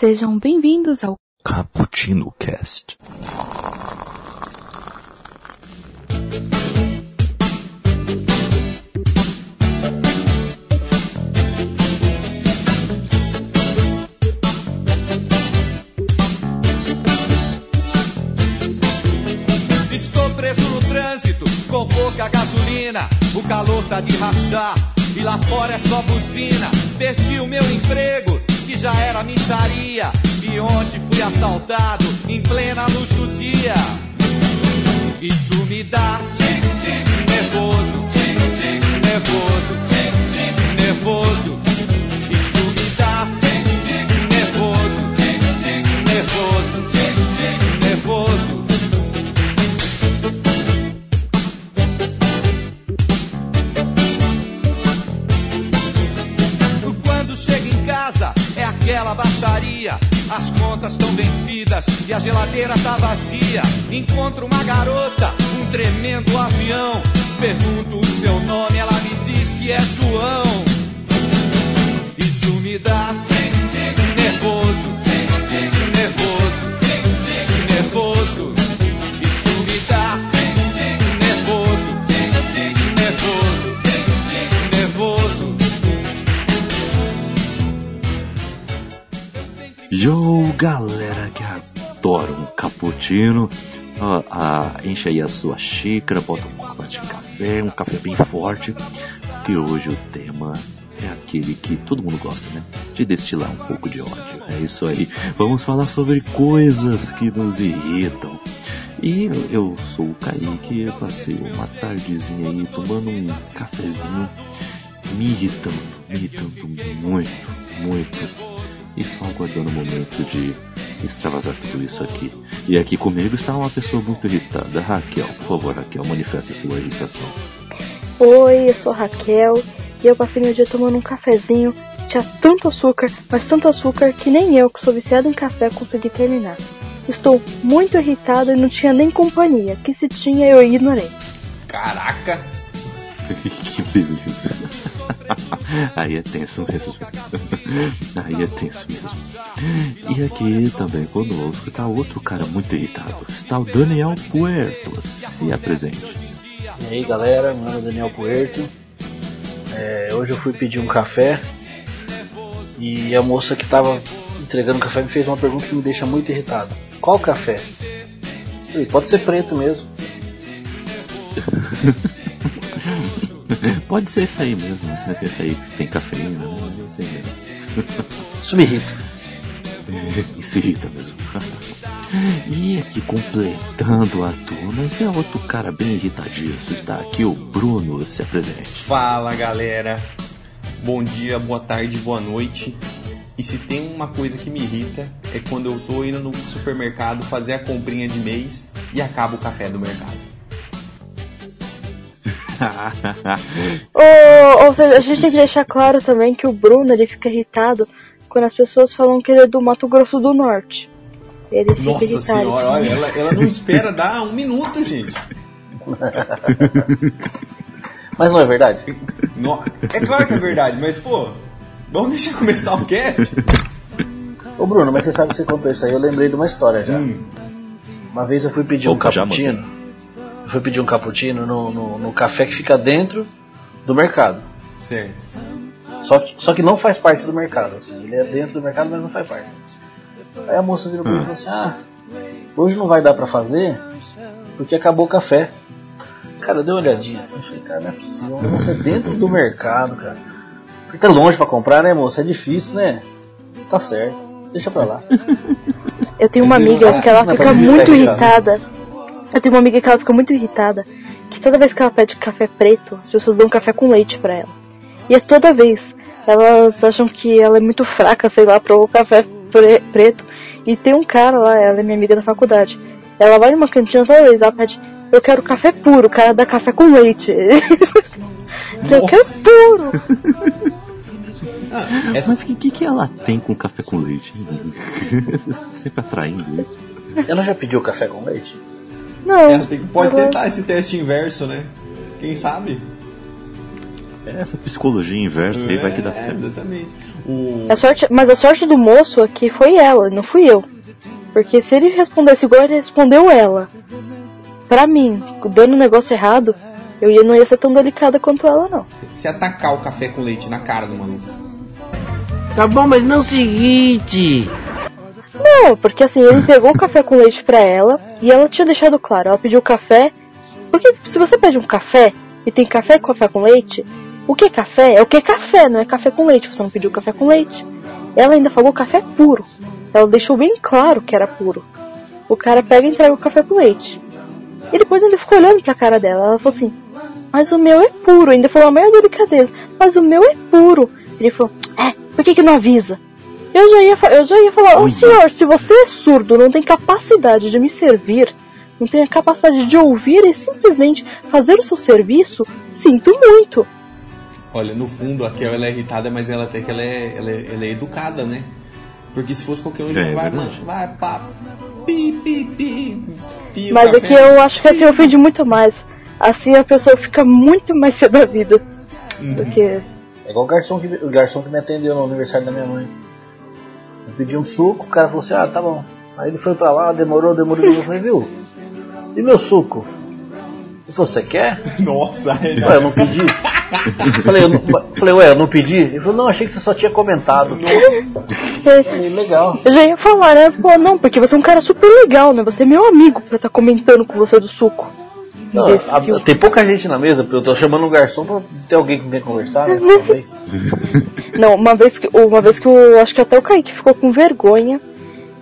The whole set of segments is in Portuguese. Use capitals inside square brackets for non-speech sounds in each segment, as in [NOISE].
Sejam bem-vindos ao Cappuccino Cast. Estou preso no trânsito, com pouca gasolina. O calor tá de rachar e lá fora é só buzina. Perdi o meu emprego, que já era micharia. E ontem fui assaltado em plena luz do dia. Isso me dá tic-tic nervoso, tic-tic nervoso, tic-tic nervoso. Aquela baixaria. As contas estão vencidas e a geladeira tá vazia. Encontro uma garota, um tremendo avião. Pergunto o seu nome, ela me diz que é João. Isso me dá nervoso, nervoso, nervoso. Yo, galera que adora um cappuccino. Ó, ah, enche aí a sua xícara, bota um copo de café, um café bem forte. Que hoje o tema é aquele que todo mundo gosta, né? De destilar um pouco de ódio. É isso aí. Vamos falar sobre coisas que nos irritam. E eu- eu sou o Kaique, eu passei uma tardezinha aí tomando um cafezinho, me irritando, me irritando muito, muito e só aguardando o momento de extravasar tudo isso aqui. E aqui comigo está uma pessoa muito irritada. Raquel, por favor, Raquel, manifeste sua irritação. Oi, eu sou a Raquel e eu passei meu dia tomando um cafezinho. Tinha tanto açúcar, mas tanto açúcar que nem eu, que sou viciado em café, consegui terminar. Estou muito irritado e não tinha nem companhia, que se tinha eu ignorei. Caraca! [LAUGHS] que beleza. Aí é tenso mesmo. Aí é tenso mesmo. E aqui também conosco está outro cara muito irritado. Está o Daniel Puerto. Se apresente. E aí galera, meu nome é Daniel Puerto. É, hoje eu fui pedir um café e a moça que estava entregando o café me fez uma pergunta que me deixa muito irritado. Qual café? Falei, pode ser preto mesmo. [LAUGHS] [LAUGHS] Pode ser isso aí mesmo. né? Esse aí que tem cafeína. Né? Esse aí mesmo. Isso me irrita. [LAUGHS] Isso irrita mesmo. [LAUGHS] E aqui completando a turma, é outro cara bem irritadiço. Está aqui o Bruno, se apresente. Fala galera, bom dia, boa tarde, boa noite. E se tem uma coisa que me irrita é quando eu tô indo no supermercado fazer a comprinha de mês e acaba o café do mercado. Ou, ou seja, a gente tem que deixar claro também que o Bruno ele fica irritado quando as pessoas falam que ele é do Mato Grosso do Norte. Ele fica Nossa irritado. senhora, olha, ela, ela não espera dar um minuto, gente. [LAUGHS] Mas não é verdade? No- É claro que é verdade, mas pô, vamos deixar começar o cast? Ô Bruno, mas você sabe que você contou isso aí, eu lembrei de uma história já. Hum, Uma vez eu fui pedir um Opa, já cappuccino. Eu fui pedir um cappuccino no, no, no café que fica dentro do mercado. certo. Só que, só que não faz parte do mercado. Assim, ele é dentro do mercado, mas não faz parte. Aí a moça virou pra mim e falou assim: Ah, hoje não vai dar pra fazer porque acabou o café. Cara, deu uma olhadinha assim, eu falei, cara, não é possível. Um negócio é dentro do mercado, cara. Porque tá longe pra comprar, né, moça? É difícil, né? Tá certo. Deixa pra lá. Eu tenho uma amiga que ela vai fica muito irritada. Eu tenho uma amiga que ela fica muito irritada. Que toda vez que ela pede café preto, as pessoas dão café com leite pra ela. E é toda vez. Elas acham que ela é muito fraca, sei lá, pro café pre- preto. E tem um cara lá, ela é minha amiga da faculdade. Ela vai numa cantina toda vez, ela pede, eu quero café puro, o cara dá café com leite. [LAUGHS] eu quero puro. [LAUGHS] Ah, essa- Mas o que, que, que ela tem com café com leite? [LAUGHS] Sempre atraindo isso. Ela já pediu café com leite? Não. ela tem, pode ela- tentar esse teste inverso, né? Quem sabe? Essa psicologia inversa aí vai que dá É, certo. Exatamente. O. A sorte, mas a sorte do moço aqui foi ela, não fui eu. Porque se ele respondesse igual ele respondeu ela, pra mim, dando um negócio errado, eu ia, não ia ser tão delicada quanto ela, não. Se atacar o café com leite na cara do maluco. Tá bom, mas não é o seguinte. Não, porque assim, ele pegou o café com leite pra ela e ela tinha deixado claro, ela pediu café. Porque se você pede um café e tem café com café com leite, o que é café? É o que é café, não é café com leite. Você não pediu café com leite. Ela ainda falou café puro. Ela deixou bem claro que era puro. O cara pega e entrega o café com leite. E depois ele ficou olhando pra cara dela. Ela falou assim: Mas o meu é puro. Ainda falou a maior delicadeza: Mas o meu é puro. Ele falou: É, por que, que não avisa? Eu já ia, eu já ia falar: Ô senhor, se você é surdo, não tem capacidade de me servir, não tem a capacidade de ouvir e simplesmente fazer o seu serviço, sinto muito. Olha, no fundo, a Kel ela é irritada, mas ela até que ela é, ela é, ela é educada, né? Porque se fosse qualquer um, É, vai, mano, vai, pá, pi, pi, pi, fio, Mas café. aqui eu acho que assim ofende muito mais. Assim a pessoa fica muito mais pé da vida. Do que. É igual o garçom que, o garçom que me atendeu no aniversário da minha mãe. Eu pedi um suco, o cara falou assim, ah, tá bom. Aí ele foi pra lá, demorou, demorou, demorou. Eu falei, viu? E meu suco? Ele falou, você quer? [LAUGHS] Nossa, é, Ué, eu não pedi. Eu falei, eu não, falei, ué, eu não pedi? Ele falou, não, achei que você só tinha comentado. Falei, legal. Eu já ia falar, né? Pô, não, porque você é um cara super legal, né? Você é meu amigo pra estar comentando com você do suco. Não, a- tem pouca gente na mesa, eu tô chamando um garçom pra ter alguém com quem conversar, né? Talvez. [LAUGHS] Não, uma vez que uma vez que eu acho que até o Kaique ficou com vergonha.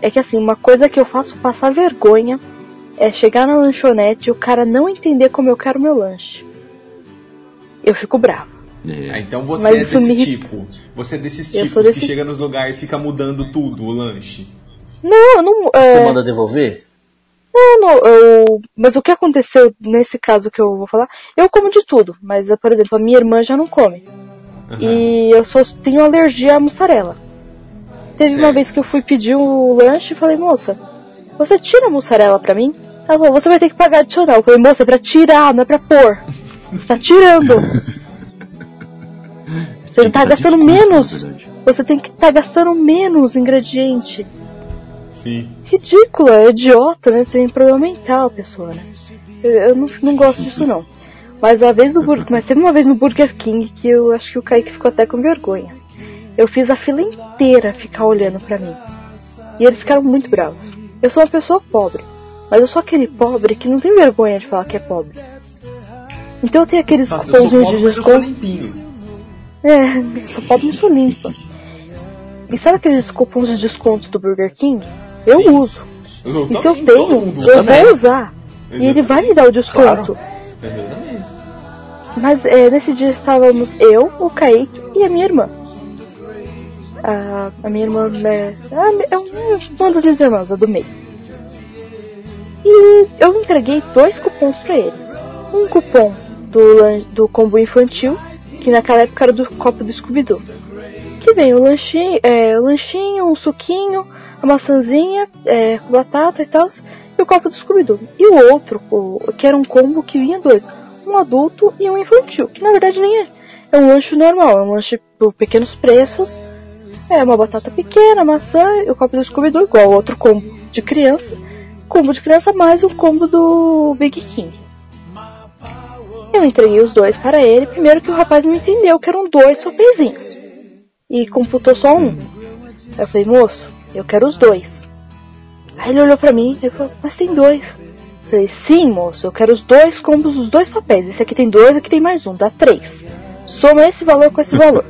É que assim, uma coisa que eu faço passar vergonha é chegar na lanchonete e o cara não entender como eu quero meu lanche. Eu fico bravo. É. Ah, então você Mas é me desse irrita. tipo. Você é desses Eu tipos sou que desse- chega nos lugares e fica mudando tudo, o lanche. Não, eu não. Você É, manda devolver? Não, não, eu, mas o que aconteceu nesse caso que eu vou falar, eu como de tudo, mas por exemplo, a minha irmã já não come. E eu só tenho alergia à mussarela. Teve uma vez que eu fui pedir o lanche e falei, moça, você tira a mussarela pra mim? Ela falou, você vai ter que pagar adicional. Eu falei, moça, é pra tirar, não é pra pôr. [LAUGHS] Você tá tirando. Você que tá gastando menos. Você tem que estar tá gastando menos ingrediente. Sim. Ridículo, é idiota, né? Tem problema mental a pessoa, né? Eu, eu não, não gosto disso não. Mas a vez no Burger, mas teve uma vez no Burger King que eu acho que o Kaique ficou até com vergonha. Eu fiz a fila inteira ficar olhando pra mim. E eles ficaram muito bravos. Eu sou uma pessoa pobre, mas eu sou aquele pobre que não tem vergonha de falar que é pobre. Então eu tenho aqueles Nossa, eu cupons de eu desconto. É, sou pobre e sou limpa. E sabe aqueles cupons de desconto do Burger King? Eu Sim. uso. Eu E se eu tenho, eu também. vou usar. E ele vai me dar o desconto. Exatamente. Mas é, nesse dia estávamos eu, o Kaique e a minha irmã. A, a minha irmã né, é, uma das minhas irmãs, a do meio. E eu entreguei dois cupons pra ele. Um cupom do, do combo infantil, que naquela época era do copo do Scooby-Doo. Que vem o lanchinho, é, o lanchinho, um suquinho, a maçãzinha, é, batata e tal, e o copo do Scooby-Doo. E o outro, o, que era um combo que vinha dois, um adulto e um infantil, que na verdade nem é. É um lanche normal, é um lanche por pequenos preços. É uma batata pequena, maçã e o copo do Scooby-Doo igual ao outro combo de criança. Combo de criança mais um combo do Big King. Eu entreguei os dois para ele, primeiro que o rapaz não entendeu que eram dois papeizinhos. E computou só um. Eu falei, moço, eu quero os dois. Aí ele olhou pra mim e falou, mas tem dois. Eu falei, sim, moço, eu quero os dois combos, os dois papéis. Esse aqui tem dois, aqui tem mais um, dá três. Soma esse valor com esse valor.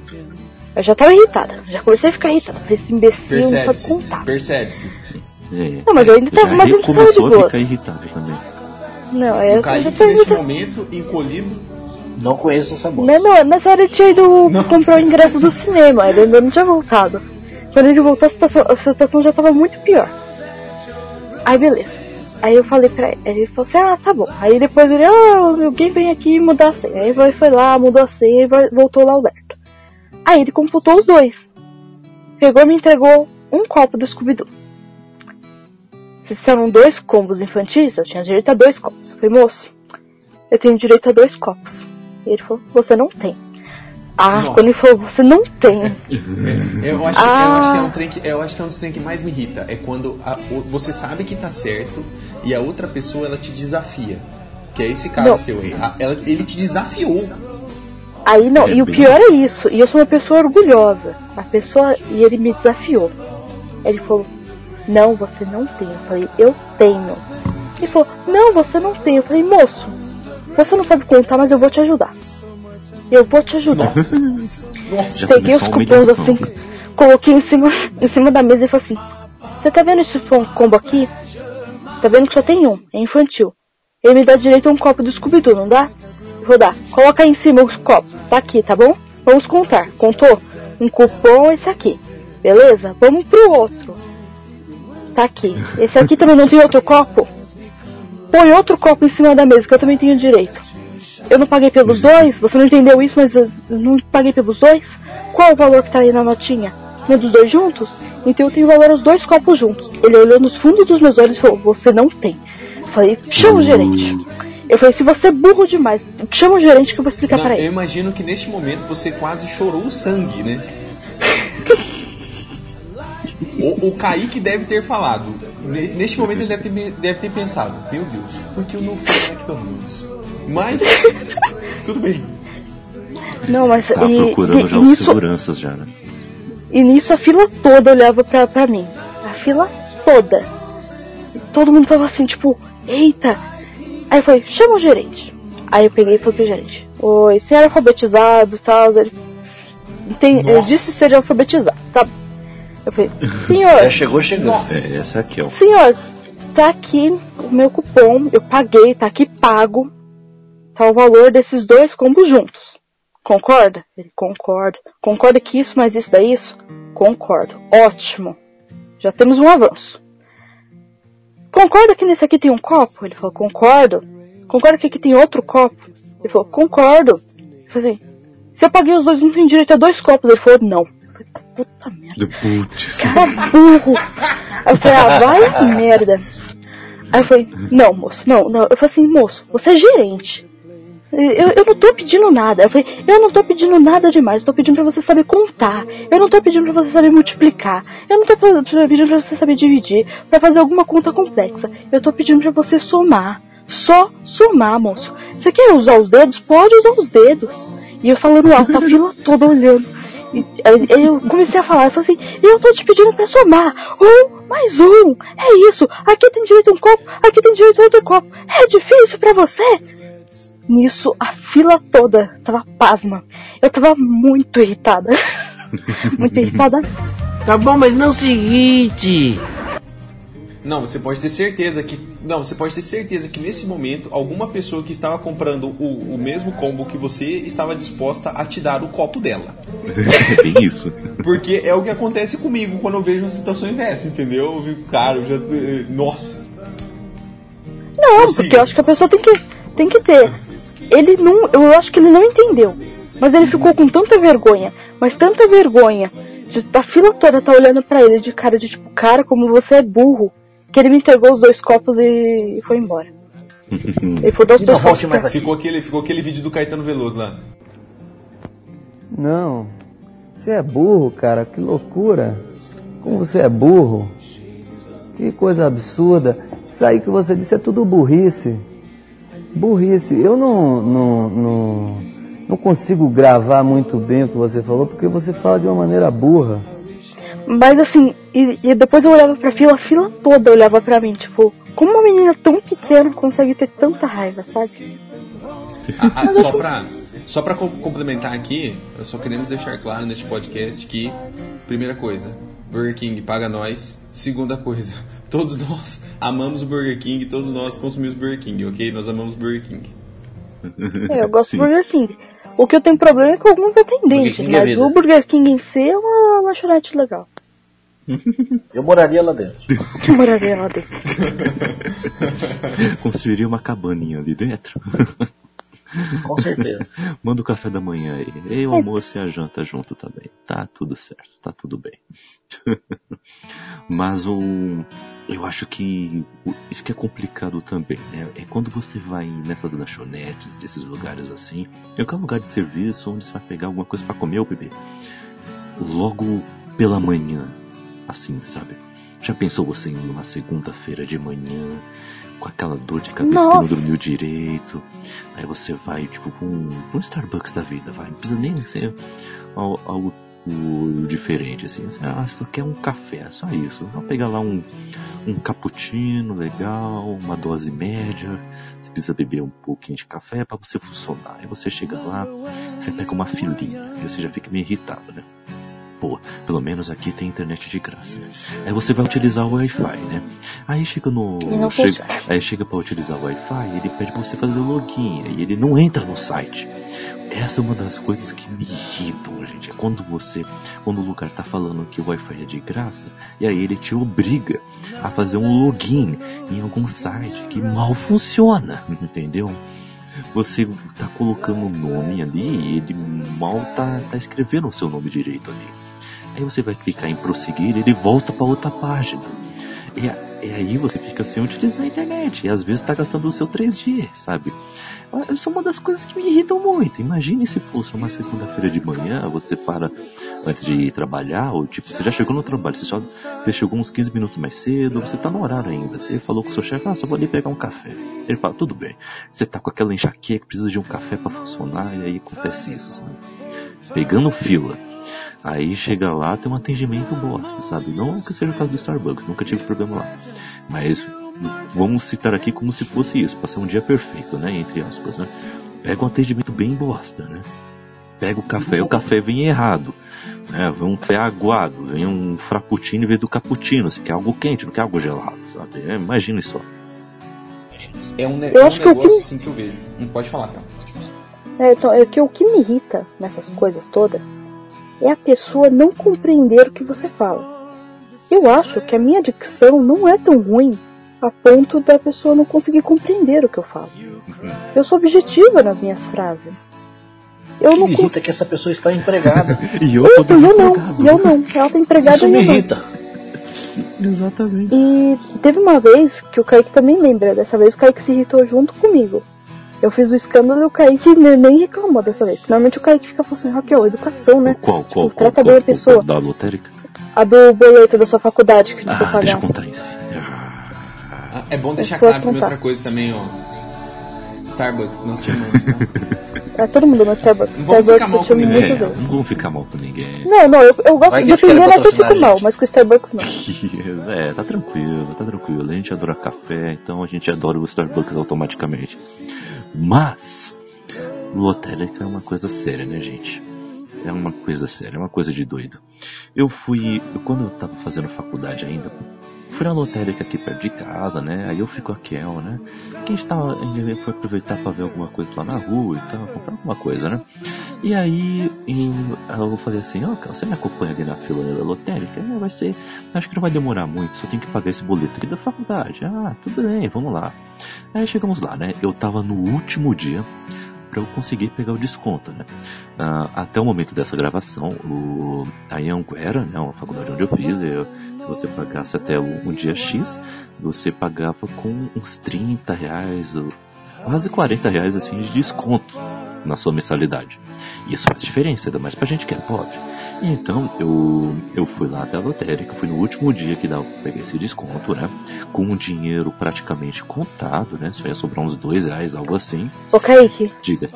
Eu já tava irritada, já comecei a ficar irritada. Falei, esse imbecil não sabe contar. Percebe-se. É. Não, mas eu ainda tava- mas eu tava começou a ficar irritado também. Não, é, eu O já tava nesse irritada. momento, encolhido. Não conheço essa moça. Não, não, nessa hora ele tinha ido comprar o ingresso do cinema, ele ainda não tinha voltado. Quando ele voltou, a situação, a situação já tava muito pior. Aí beleza. Aí eu falei pra ele, ele falou assim, ah, tá bom. Aí depois ele, ah, alguém vem aqui mudar a senha. Aí ele foi lá, mudou a senha e vai- voltou lá o Lerto. Aí ele computou os dois. Pegou e me entregou um copo do Scooby-Doo. Se são dois combos infantis, eu tinha direito a dois copos. Eu falei, moço, eu tenho direito a dois copos. E ele falou, você não tem. Ah, Nossa. quando ele falou, você não tem. É, [LAUGHS] eu, acho, que- eu Ah. acho que é um trem que, eu acho que é um dos trem que mais me irrita. É quando a- o- você sabe que tá certo e a outra pessoa ela te desafia. Que é esse caso Não. seu aí. A- ela- ele te desafiou. Aí não, É e o bem- pior é isso, e eu sou uma pessoa orgulhosa. A pessoa, e ele me desafiou. Ele falou, não, você não tem. Eu falei, eu tenho. Ele falou, não, você não tem. Eu falei, moço, você não sabe contar, mas eu vou te ajudar. Eu vou te ajudar. Nossa. Já Peguei os cupons assim, coloquei em cima, [LAUGHS] em cima da mesa e falei assim: Você tá vendo esse combo aqui? Tá vendo que só tem um, é infantil. Ele me dá direito a um copo do Scooby-Doo, não dá? Eu Vou dar. Coloca aí em cima os copos. Tá aqui, tá bom? Vamos contar. Contou? Um cupom, esse aqui. Beleza? Vamos pro outro. Tá aqui. Esse aqui também não tem outro copo? Põe outro copo em cima da mesa, que eu também tenho direito. Eu não paguei pelos dois? Você não entendeu isso, mas eu não paguei pelos dois? Qual o valor que tá aí na notinha? Não é dos dois juntos? Então eu tenho valor os dois copos juntos. Ele olhou nos fundos dos meus olhos e falou: Você não tem. Eu falei: Chama o gerente. Eu falei: Se você é burro demais, chama o gerente que eu vou explicar Não, pra eu ele. imagino que neste momento você quase chorou o sangue, né? [LAUGHS] O, o Kaique deve ter falado. Ne- Neste momento ele deve ter, deve ter pensado: Meu Deus, por que eu não fui McDonald's? Mas, [LAUGHS] tudo bem. Não, mas Tá e, procurando e- já os nisso, seguranças já, né? E nisso a fila toda olhava pra, pra mim. A fila toda. E todo mundo tava assim, tipo, eita. Aí eu falei, chama o gerente. Aí eu peguei e falei pro gerente, oi, senhor é alfabetizado e tal. Ele, tem, Nossa. disse ser alfabetizado, tá? Eu falei, Já senhor, chegou chegando. Nossa. É, essa aqui, ó. senhor, tá aqui o meu cupom, eu paguei, tá aqui pago. Tá o valor desses dois combos juntos. Concorda? Ele concorda. Concorda que isso mais isso dá isso? Concordo. Ótimo. Já temos um avanço. Concorda que nesse aqui tem um copo? Ele falou, concordo. Concorda que aqui tem outro copo? Ele falou, concordo. Eu falei, se eu paguei os dois, não tem direito a dois copos. Ele falou, não. Eu falei, puta merda. Putz. Cara burro. Aí eu falei, ah, vai merda. Aí eu falei, não, moço, não, não. Eu falei assim, moço, você é gerente. Eu, eu não tô pedindo nada. Eu falei, eu não tô pedindo nada demais. Eu tô pedindo pra você saber contar. Eu não tô pedindo pra você saber multiplicar. Eu não tô pedindo pra você saber dividir. Pra fazer alguma conta complexa. Eu tô pedindo pra você somar. Só somar, moço. Você quer usar os dedos? Pode usar os dedos. E eu falando alto, a fila [LAUGHS] toda olhando. E eu comecei a falar, eu falei assim, eu tô te pedindo pra somar. Um mais um. É isso. Aqui tem direito a um copo, aqui tem direito a outro copo. É difícil pra você? Nisso, a fila toda tava pasma. Eu tava muito irritada. [LAUGHS] muito irritada. Tá bom, mas não é o seguinte. Não, você pode ter certeza que. Não, você pode ter certeza que nesse momento alguma pessoa que estava comprando o, o mesmo combo que você estava disposta a te dar o copo dela. É bem isso. Porque é o que acontece comigo quando eu vejo umas situações dessas, entendeu? Eu fico, cara, eu já. eh, Nossa. Não, Prossiga. porque eu acho que a pessoa tem que, tem que ter. Ele não. Eu acho que ele não entendeu. Mas ele ficou com tanta vergonha, mas tanta vergonha, de, da fila toda tá olhando pra ele de cara de tipo, cara, como você é burro. Que ele me entregou os dois copos e foi embora. [LAUGHS] Ele foi dar os não dois copos. mais. Ficou aquele, ficou aquele vídeo do Caetano Veloso lá. Não. Você é burro, cara. Que loucura. Como você é burro. Que coisa absurda. Isso aí que você disse é tudo burrice. Burrice. Eu não, não, não, não consigo gravar muito bem o que você falou porque você fala de uma maneira burra. Mas assim, e, e depois eu olhava pra fila, a fila toda olhava pra mim, tipo, como uma menina tão pequena consegue ter tanta raiva, sabe? Ah, ah, só pra, só pra com- complementar aqui, eu só queremos deixar claro neste podcast que, primeira coisa, Burger King paga nós. Segunda coisa, [LAUGHS] todos nós amamos o Burger King, todos nós consumimos Burger King, ok? Nós amamos Burger King. [LAUGHS] É, eu gosto Sim. do Burger King. O que eu tenho problema é com alguns atendentes, é mas vida. o Burger King em si é uma lanchonete legal. [LAUGHS] Eu moraria lá dentro. Que moraria lá dentro. Construiria uma cabaninha ali dentro. Com certeza. Manda o café da manhã aí. E o almoço e a janta junto também. Tá tudo certo, tá tudo bem. Mas o. eu acho que isso que é complicado também, né? É quando você vai nessas lanchonetes, desses lugares assim, é qualquer lugar de serviço onde você vai pegar alguma coisa pra comer ou beber. Logo pela manhã, assim, sabe? Já pensou você indo numa segunda-feira de manhã, com aquela dor de cabeça que Nossa. não dormiu direito? Aí você vai, tipo, pra um, pra um Starbucks da vida, vai. Não precisa nem ser al- algo diferente, assim. Você, ah, só quer um café, só isso. Vou pegar lá um, um cappuccino legal, uma dose média. Você precisa beber um pouquinho de café para você funcionar. Aí você chega lá, você pega uma filinha, e você já fica meio irritado, né? Pô, pelo menos aqui tem internet de graça, né? Aí você vai utilizar o Wi-Fi, né? Aí chega no. Chega, aí chega para utilizar o Wi-Fi, ele pede pra você fazer o login, e ele não entra no site. Essa é uma das coisas que me irritam, gente. É quando você, quando o lugar tá falando que o Wi-Fi é de graça, e aí ele te obriga a fazer um login em algum site que mal funciona, [LAUGHS] entendeu? Você tá colocando o nome ali e ele mal tá, tá escrevendo o seu nome direito ali. Aí você vai clicar em prosseguir e ele volta para outra página. E, e aí você fica sem utilizar a internet. E às vezes tá gastando o seu 3G, sabe? Ah, Isso é uma das coisas que me irritam muito. Imagine se fosse uma segunda-feira de manhã, você para antes de ir trabalhar, ou tipo, você já chegou no trabalho, você, só, você chegou uns 15 minutos mais cedo, você tá no horário ainda. Você falou com o seu chefe, ah, só vou ali pegar um café. Ele fala, tudo bem. Você tá com aquela enxaqueca, precisa de um café para funcionar, e aí acontece isso, sabe? Pegando fila. Aí chega lá, tem um atendimento bosta, sabe? Não que seja o caso do Starbucks, nunca tive problema lá. Mas vamos citar aqui como se fosse isso, pra ser um dia perfeito, né? Entre aspas, né? Pega um atendimento bem bosta, né? Pega o café, o café vem errado. Né? Vem um café aguado, vem um frappuccino em vez do cappuccino. Você quer algo quente, não quer algo gelado, sabe? É, imagina isso. É um, ne Eu é um acho que o negócio que- assim que eu vejo. Não pode falar, cara. É, então, é que o que me irrita nessas coisas todas é a pessoa não compreender o que você fala. Eu acho que a minha dicção não é tão ruim a ponto da pessoa não conseguir compreender o que eu falo. Eu sou objetiva nas minhas frases. Eu O que não me consigo. irrita é que essa pessoa está empregada. [LAUGHS] E eu Então, eu não, eu não. Ela tá empregada Isso me eu não. irrita. Exatamente. E teve uma vez que o Kaique também lembra, dessa vez o Kaique se irritou junto comigo. Eu fiz o escândalo e o Kaique ne- nem reclamou dessa vez. Normalmente o Kaique fica falando assim, Raquel, educação, né? Qual, qual, Tipo, qual, trata bem a pessoa. qual, da lotérica? A do boleto da sua faculdade que foi Ah, deixa eu pagar. contar isso. Ah, é bom deixar claro que contar. outra coisa também, ó. Starbucks, nós te amamos, [LAUGHS] tá? É todo mundo no Starbucks. Não vamos Starbucks ficar mal com muito é, não vamos ficar mal com ninguém. Não, não, eu, eu gosto de defender até fico mal, mas com o Starbucks não. [LAUGHS] É, tá tranquilo, tá tranquilo. A gente adora café, então a gente adora o Starbucks automaticamente. Mas, lotérica é uma coisa séria, né, gente? É uma coisa séria, é uma coisa de doido. Eu fui, quando eu tava fazendo faculdade ainda, fui na lotérica aqui perto de casa, né? Aí eu fui com a né? Que a gente tava, a gente foi aproveitar pra ver alguma coisa lá na rua e tal, comprar alguma coisa, né? E aí eu, eu falei assim, ó, Kel, você me acompanha ali na fila da lotérica? É, vai ser, acho que não vai demorar muito, só tem que pagar esse boleto aqui da faculdade. Ah, tudo bem, vamos lá. Aí chegamos lá, né? Eu tava no último dia para eu conseguir pegar o desconto, né? Ah, até o momento dessa gravação, o, a Anguera, né, uma faculdade onde eu fiz, eu, se você pagasse até o, o dia X, você pagava com uns 30 reais, quase 40 reais assim de desconto na sua mensalidade. Isso faz diferença, ainda mais pra gente que é pobre. E então eu, eu fui lá até a lotérica, fui no último dia que dava pra pegar esse desconto, né? Com o dinheiro praticamente contado, né? Só ia sobrar uns dois reais, algo assim. Ô Kaique, Diga.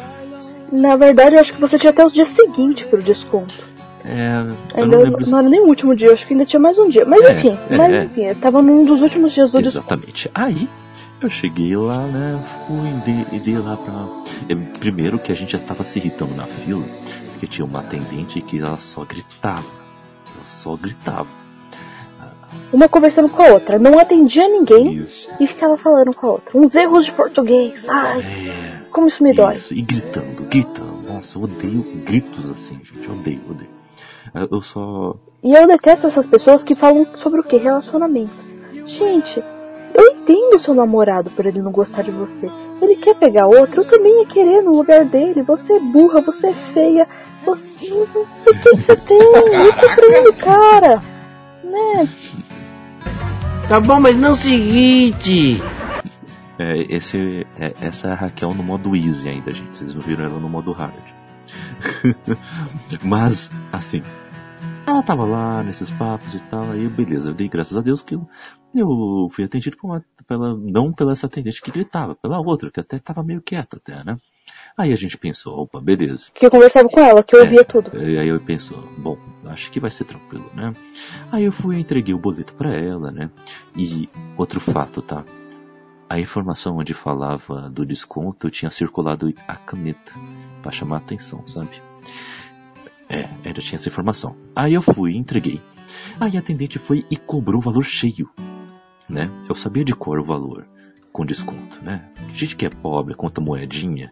na verdade eu acho que você tinha até os dias seguintes pro desconto. É, eu Ainda não lembro. não era nem o último dia, acho que ainda tinha mais um dia. Mas É, enfim, é, mas é. enfim, tava num dos últimos dias do desconto. Exatamente. Aí eu cheguei lá, né? Fui dei, dei lá pra. Primeiro que a gente já tava se irritando na fila, porque tinha uma atendente que ela só gritava. Ela só gritava. Uma conversando com a outra, não atendia ninguém Isso. e ficava falando com a outra. Uns erros de português, ai, É. como isso me dói. Isso, e gritando, gritando. Nossa, eu odeio gritos assim, gente. Eu odeio, odeio. Eu- Eu só. E eu detesto essas pessoas que falam sobre o que? Relacionamento. Gente, eu entendo seu namorado por ele não gostar de você. Ele quer pegar outra, eu também ia querer no lugar dele. Você é burra, você é feia, você. O que, que você tem? Liga pra ele, cara. Né? Tá bom, mas não o seguinte. É, esse, é, essa é a Raquel no modo easy ainda, gente. Vocês não viram ela no modo hard. [LAUGHS] Mas, assim, ela tava lá nesses papos e tal, aí beleza, eu dei graças a Deus que eu, eu fui atendido por uma, pela, não pela essa atendente que gritava, pela outra, que até tava meio quieta até, né? Aí a gente pensou, opa, beleza. Que eu conversava com ela, que eu ouvia É, tudo. E aí eu pensou, bom, acho que vai ser tranquilo, né? Aí eu fui e entreguei o boleto pra ela, né? E outro fato, tá? A informação onde falava do desconto tinha circulado a caneta pra chamar a atenção, sabe? É, ainda tinha essa informação. Aí eu fui e entreguei. Aí a atendente foi e cobrou o valor cheio, né? Eu sabia de cor o valor com desconto, né? Gente que é pobre, conta moedinha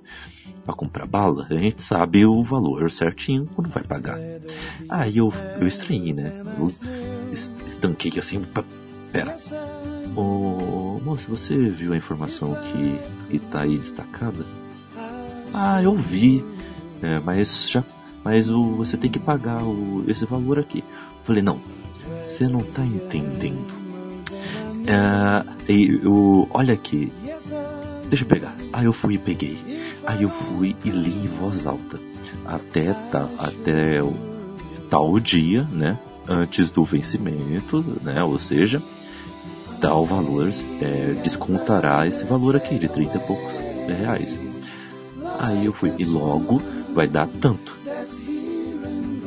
pra comprar bala, a gente sabe o valor certinho quando vai pagar. Aí eu, eu estranhei, né? Eu es- estanquei assim, pera. Ô, moça, você viu a informação que, que tá aí destacada? Ah, eu vi, é, mas já, mas o, você tem que pagar o, esse valor aqui. Falei, não, você não tá entendendo. É, e eu, olha aqui, deixa eu pegar. Aí eu fui e peguei. Aí eu fui e li em voz alta. Até, tá, até o tal dia, né? Antes do vencimento, né? Ou seja, tal valor é, descontará esse valor aqui de 30 e poucos reais. Aí eu fui, e logo vai dar tanto.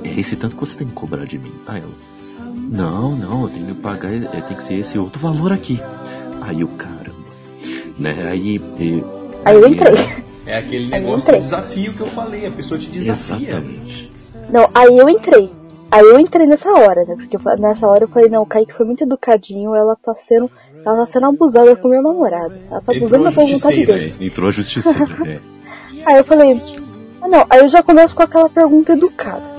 É esse tanto que você tem que cobrar de mim. Aí ela, não, não, eu tenho que pagar, é, tem que ser esse outro valor aqui. Aí o caramba, né? Aí, e- Aí eu entrei. É aquele negócio do desafio que eu falei, a pessoa te desafia. exatamente. Não, aí eu entrei. Aí eu entrei nessa hora, né? Porque eu nessa hora eu falei, não, o Kaique foi muito educadinho, ela tá sendo. Ela tá sendo abusada com meu namorado. Ela tá Entrou abusando da vontade justiceira, dele. É, entrou a justiceira, é. [LAUGHS] Aí eu falei, ah, não, aí eu já começo com aquela pergunta educada.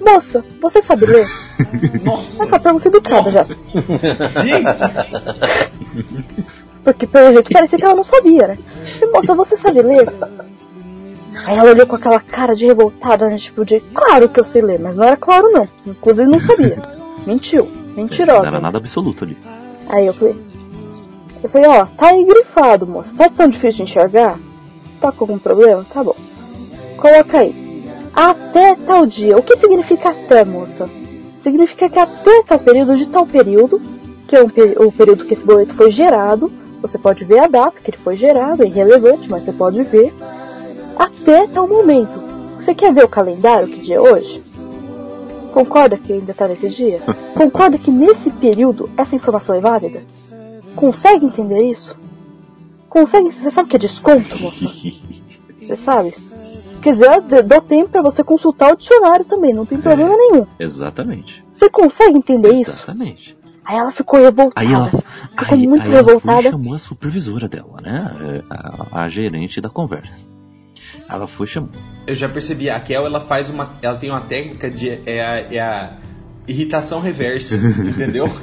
Moça, você sabe ler? [LAUGHS] Nossa! Essa pergunta educada já. Gente, Porque pelo jeito parecia que ela não sabia, né? E, moça, você sabe ler? Aí ela olhou com aquela cara de revoltada, né? Tipo, de claro que eu sei ler, mas não era claro não. Inclusive não sabia. Mentiu. Não Mentirosa. era nada absoluto ali. Aí eu falei. Eu falei, ó, tá aí grifado, moça. Tá tão difícil de enxergar? Tá com algum problema? Tá bom. Coloca aí. Até tal dia. O que significa até, moça? Significa que até tal período de tal período, que é um peri- o período que esse boleto foi gerado, você pode ver a data que ele foi gerado, é irrelevante, mas você pode ver. Até tal momento. Você quer ver o calendário, que dia é hoje? Concorda que ainda tá nesse dia? [LAUGHS] Concorda que nesse período essa informação é válida? Consegue entender isso? Consegue? Você sabe o que é desconto, moça? [LAUGHS] Você sabe? Se quiser, d- dou tempo pra você consultar o dicionário também, não tem problema nenhum. Exatamente. Você consegue entender isso? Exatamente. Aí ela ficou revoltada. Aí ela, Ficou aí, muito aí ela foi revoltada. chamou a supervisora dela, né? É, A, a gerente da conversa. Ela foi e chamou. eu já percebi, a Kel ela faz uma. Ela tem uma técnica de. É a, é a irritação reversa, entendeu? [LAUGHS]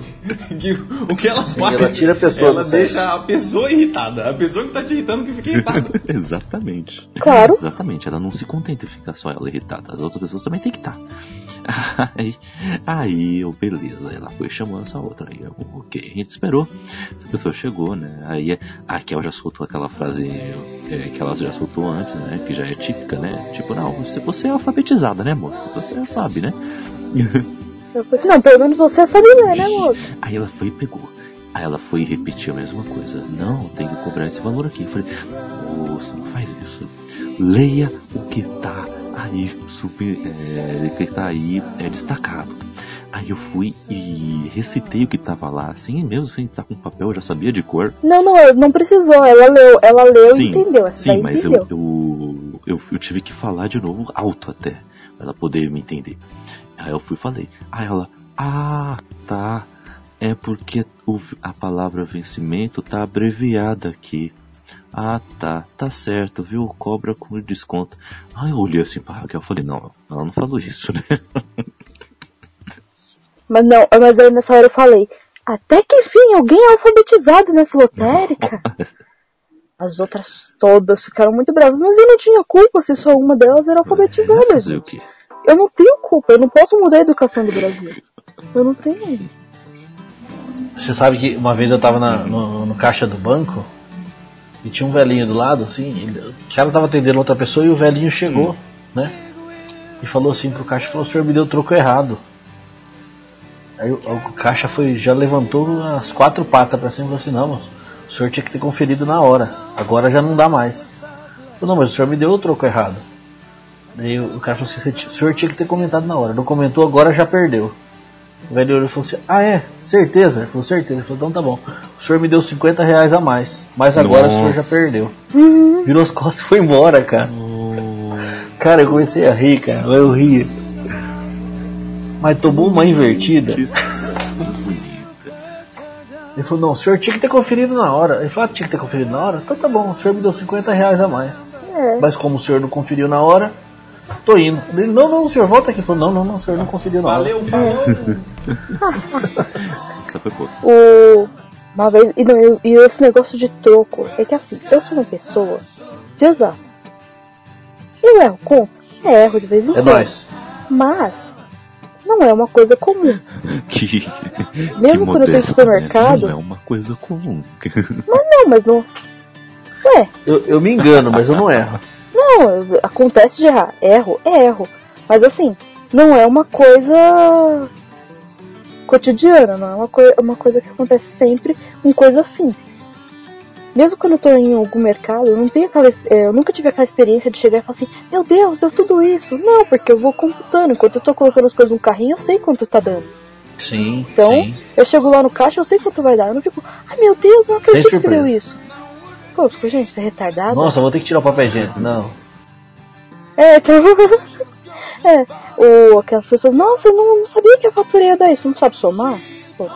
O que ela Sim, faz. ela tira a pessoa Ela deixa a pessoa irritada. A pessoa que tá te irritando que fica irritada. [LAUGHS] Exatamente. Claro. Exatamente. Ela não se contenta em ficar só ela irritada. As outras pessoas também tem que estar. [LAUGHS] Aí, aí eu, beleza. Ela foi chamando essa outra. Aí eu, ok, a gente esperou. Essa pessoa chegou, né? Aí a Kel já soltou aquela frase é, que ela já soltou antes, né? Que já é típica, né? Tipo, não, você, você é alfabetizada, né, moça? Você sabe, né? Eu falei, não, pelo menos você sabe ler, né, moça? Aí ela foi e pegou. Aí ela foi e repetiu a mesma coisa. Não, tem que cobrar esse valor aqui. Eu falei, moça, não faz isso. Leia o que tá aí, super, é, que tá aí é, destacado. Aí eu fui e recitei o que tava lá, assim, mesmo sem estar com papel, eu já sabia de cor. Não, não, não precisou. Ela leu, ela leu e entendeu. Essa sim mas eu, entendeu. eu, eu, eu tive que falar de novo alto até, pra ela poder me entender. Aí eu fui e falei. Aí ela, ah, tá. É porque o, a palavra vencimento tá abreviada aqui. Ah, tá, tá certo, viu? Cobra com desconto. Aí eu olhei assim pra Raquel e falei, não, ela não falou isso, né? [LAUGHS] Mas não, mas aí nessa hora eu falei, até que enfim, alguém é alfabetizado nessa lotérica. [LAUGHS] As outras todas ficaram muito bravas, mas eu não tinha culpa se só uma delas era alfabetizada. Fazer o quê? Eu não tenho culpa, eu não posso mudar a educação do Brasil. Eu não tenho. Você sabe que uma vez eu tava na- no, no caixa do banco e tinha um velhinho do lado, assim, ele- o cara tava atendendo outra pessoa e o velhinho chegou, né? E falou assim pro caixa, falou, o senhor me deu troco errado. Aí o, o caixa foi, já levantou as quatro patas pra cima e falou assim, não, moço, o senhor tinha que ter conferido na hora, agora já não dá mais. Eu não, mas o senhor me deu o troco errado. Daí o cara falou assim, "Você ti- o senhor tinha que ter comentado na hora, não comentou, agora já perdeu. O velho olhou e falou assim, ah é, certeza? Ele falou, certeza. Ele falou, então tá bom. O senhor me deu 50 reais a mais, mas agora o senhor já Nossa. perdeu. Virou as costas e foi embora, cara. Cara, eu comecei a rir, cara, eu ria. Mas tomou uma invertida. [LAUGHS] Ele falou, não, o senhor tinha que ter conferido na hora. Ele falou, ah, tinha que ter conferido na hora? Então tá bom, o senhor me deu 50 reais a mais. É. Mas como o senhor não conferiu na hora, tô indo. Ele, não, não, o senhor volta aqui. Ele falou, não, não, não, o senhor não conferiu na hora. Valeu, falou! [LAUGHS] O... Uma vez, e, não, e esse negócio de troco, é que assim, eu sou uma pessoa de exatas. Eu erro conta? É, erro de vez em É quando. nóis. Mas, não é uma coisa comum. [LAUGHS] Que, Mesmo que quando eu no modesto, né? supermercado. Não é uma coisa comum. Não, mas não. Ué, [LAUGHS] Eu, eu me engano, mas eu não erro. Não, acontece de errar. Erro, é erro. Mas assim, não é uma coisa cotidiana, não é uma, coi uma coisa que acontece sempre, uma coisa simples. Mesmo quando eu tô em algum mercado, eu não tenho aquela, é, eu nunca tive aquela experiência de chegar e falar assim, meu Deus, deu tudo isso. Não, porque eu vou computando, enquanto eu tô colocando as coisas no carrinho, eu sei quanto tá dando. Sim, Então, sim. eu chego lá no caixa, eu sei quanto vai dar. Eu não fico, ai meu Deus, eu não acredito que deu isso. Pô, fico, gente, você é retardado? Nossa, vou ter que tirar o papel higiênico. Não. É, então. [LAUGHS] é, ou aquelas pessoas, nossa, eu não, não sabia que a fatura ia dar isso, não sabe somar? Pô,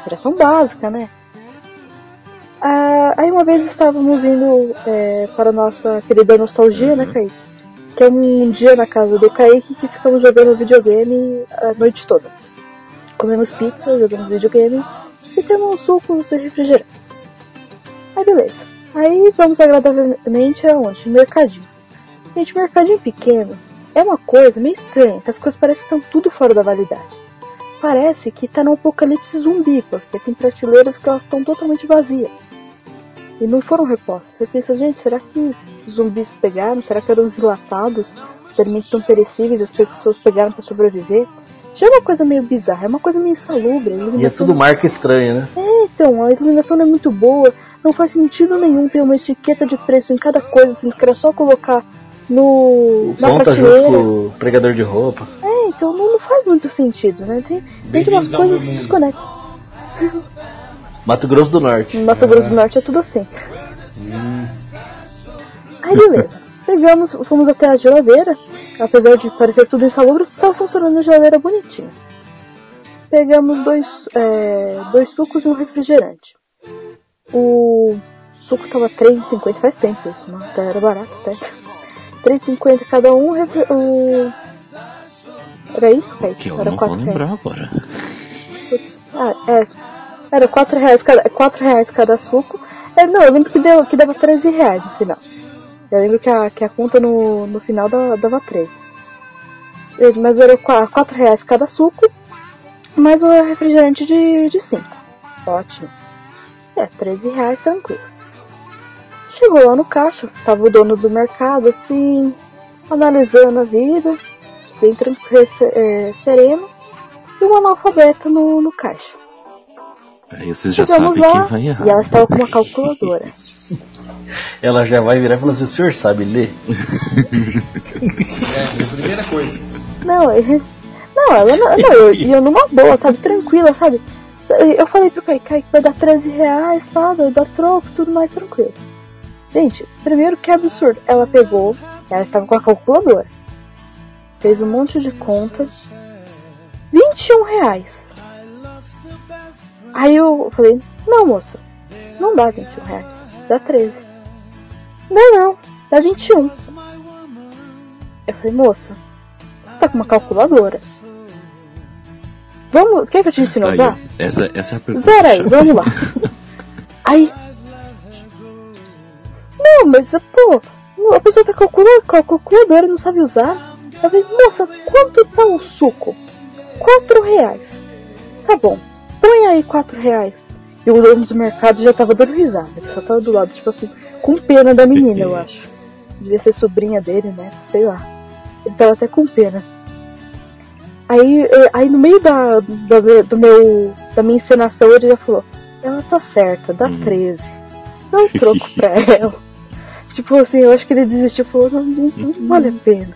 expressão básica, né? Ah, aí uma vez estávamos indo é, para a nossa querida nostalgia, né, Kaique? Que é um dia na casa do Kaique que ficamos jogando videogame a noite toda. Comemos pizza, jogamos videogame e temos sucos e refrigerantes. Aí beleza. Aí vamos agradavelmente aonde? Mercadinho. Gente, mercadinho pequeno é uma coisa meio estranha, que as coisas parecem que estão tudo fora da validade. Parece que tá no apocalipse zumbi, porque tem prateleiras que elas estão totalmente vazias. E não foram repostas. Você pensa, gente, será que os zumbis pegaram? Será que eram os enlatados? Os alimentos tão perecíveis, as pessoas pegaram para sobreviver? Já é uma coisa meio bizarra, é uma coisa meio insalubre. E é tudo marca estranha, né? então, a iluminação não é muito boa, não faz sentido nenhum ter uma etiqueta de preço em cada coisa, sendo que era só colocar no na Conta junto prateleira. com o pregador de roupa. É, então não, não faz muito sentido, né? Tem, tem umas coisas que se desconectam. Mato Grosso do Norte. No [LAUGHS] Mato Grosso do Norte é tudo assim. Aí beleza. [LAUGHS] Pegamos, fomos até a geladeira, apesar de parecer tudo insalubre, estava funcionando a geladeira bonitinho. Pegamos dois, é, dois sucos e um refrigerante. O suco tava R$3,50, faz tempo isso, né? Até era barato até. R$3,50 cada um, o... Era isso, Kaique? Que eu Era não vou quatro lembrar agora. ah, é. Era 4 reais cada, 4 reais cada suco. É, não, eu lembro que, deu, que dava 13 reais no final. Eu lembro que a, que a conta no, no final dava, dava 13. Eh, Mas era 4 reais cada suco, mais o refrigerante de, de 5. Ótimo. É, 13 reais tranquilo. Chegou lá no caixa, tava o dono do mercado assim, analisando a vida, bem tranquilo, é, sereno, e um analfabeto no, no caixa. Aí vocês já Chegamos sabem lá quem vai errar. e ela estava com uma calculadora. [LAUGHS] Ela já vai virar e falar assim, o senhor sabe ler? [LAUGHS] É, a primeira coisa. Não, ele- [LAUGHS] não, ela não, não eu, e eu numa boa, sabe, tranquila, sabe? Eu falei pro Kai, Kai que vai dar 13 reais, tá? Vai dar troco, tudo mais tranquilo. Gente, primeiro que absurdo, ela pegou, ela estava com a calculadora, fez um monte de conta, 21 reais. Aí eu falei, não moça, não dá 21 reais, dá 13. Não, não, dá 21. Eu falei, moça, você tá com uma calculadora. Vamos, quer que eu te ensine a usar? essa, essa é a pergunta. Zera aí, vamos lá. [LAUGHS] Aí. Não, mas pô, a pessoa tá calculando com a calculadora não sabe usar. Eu falei, moça, quanto tá o suco? Quatro reais. Tá bom. põe aí 4 reais. E o dono do mercado já tava dando risada. Ele só tava do lado, tipo assim, com pena da menina, eu acho. Devia ser sobrinha dele, né? Sei lá. Ele tava até com pena. Aí, eh, aí no meio da, da, do meu, da minha encenação ele já falou, ela tá certa, dá 13. Dá um troco pra [LAUGHS] ela. Tipo assim, eu acho que ele desistiu falou, não, não, não vale a pena.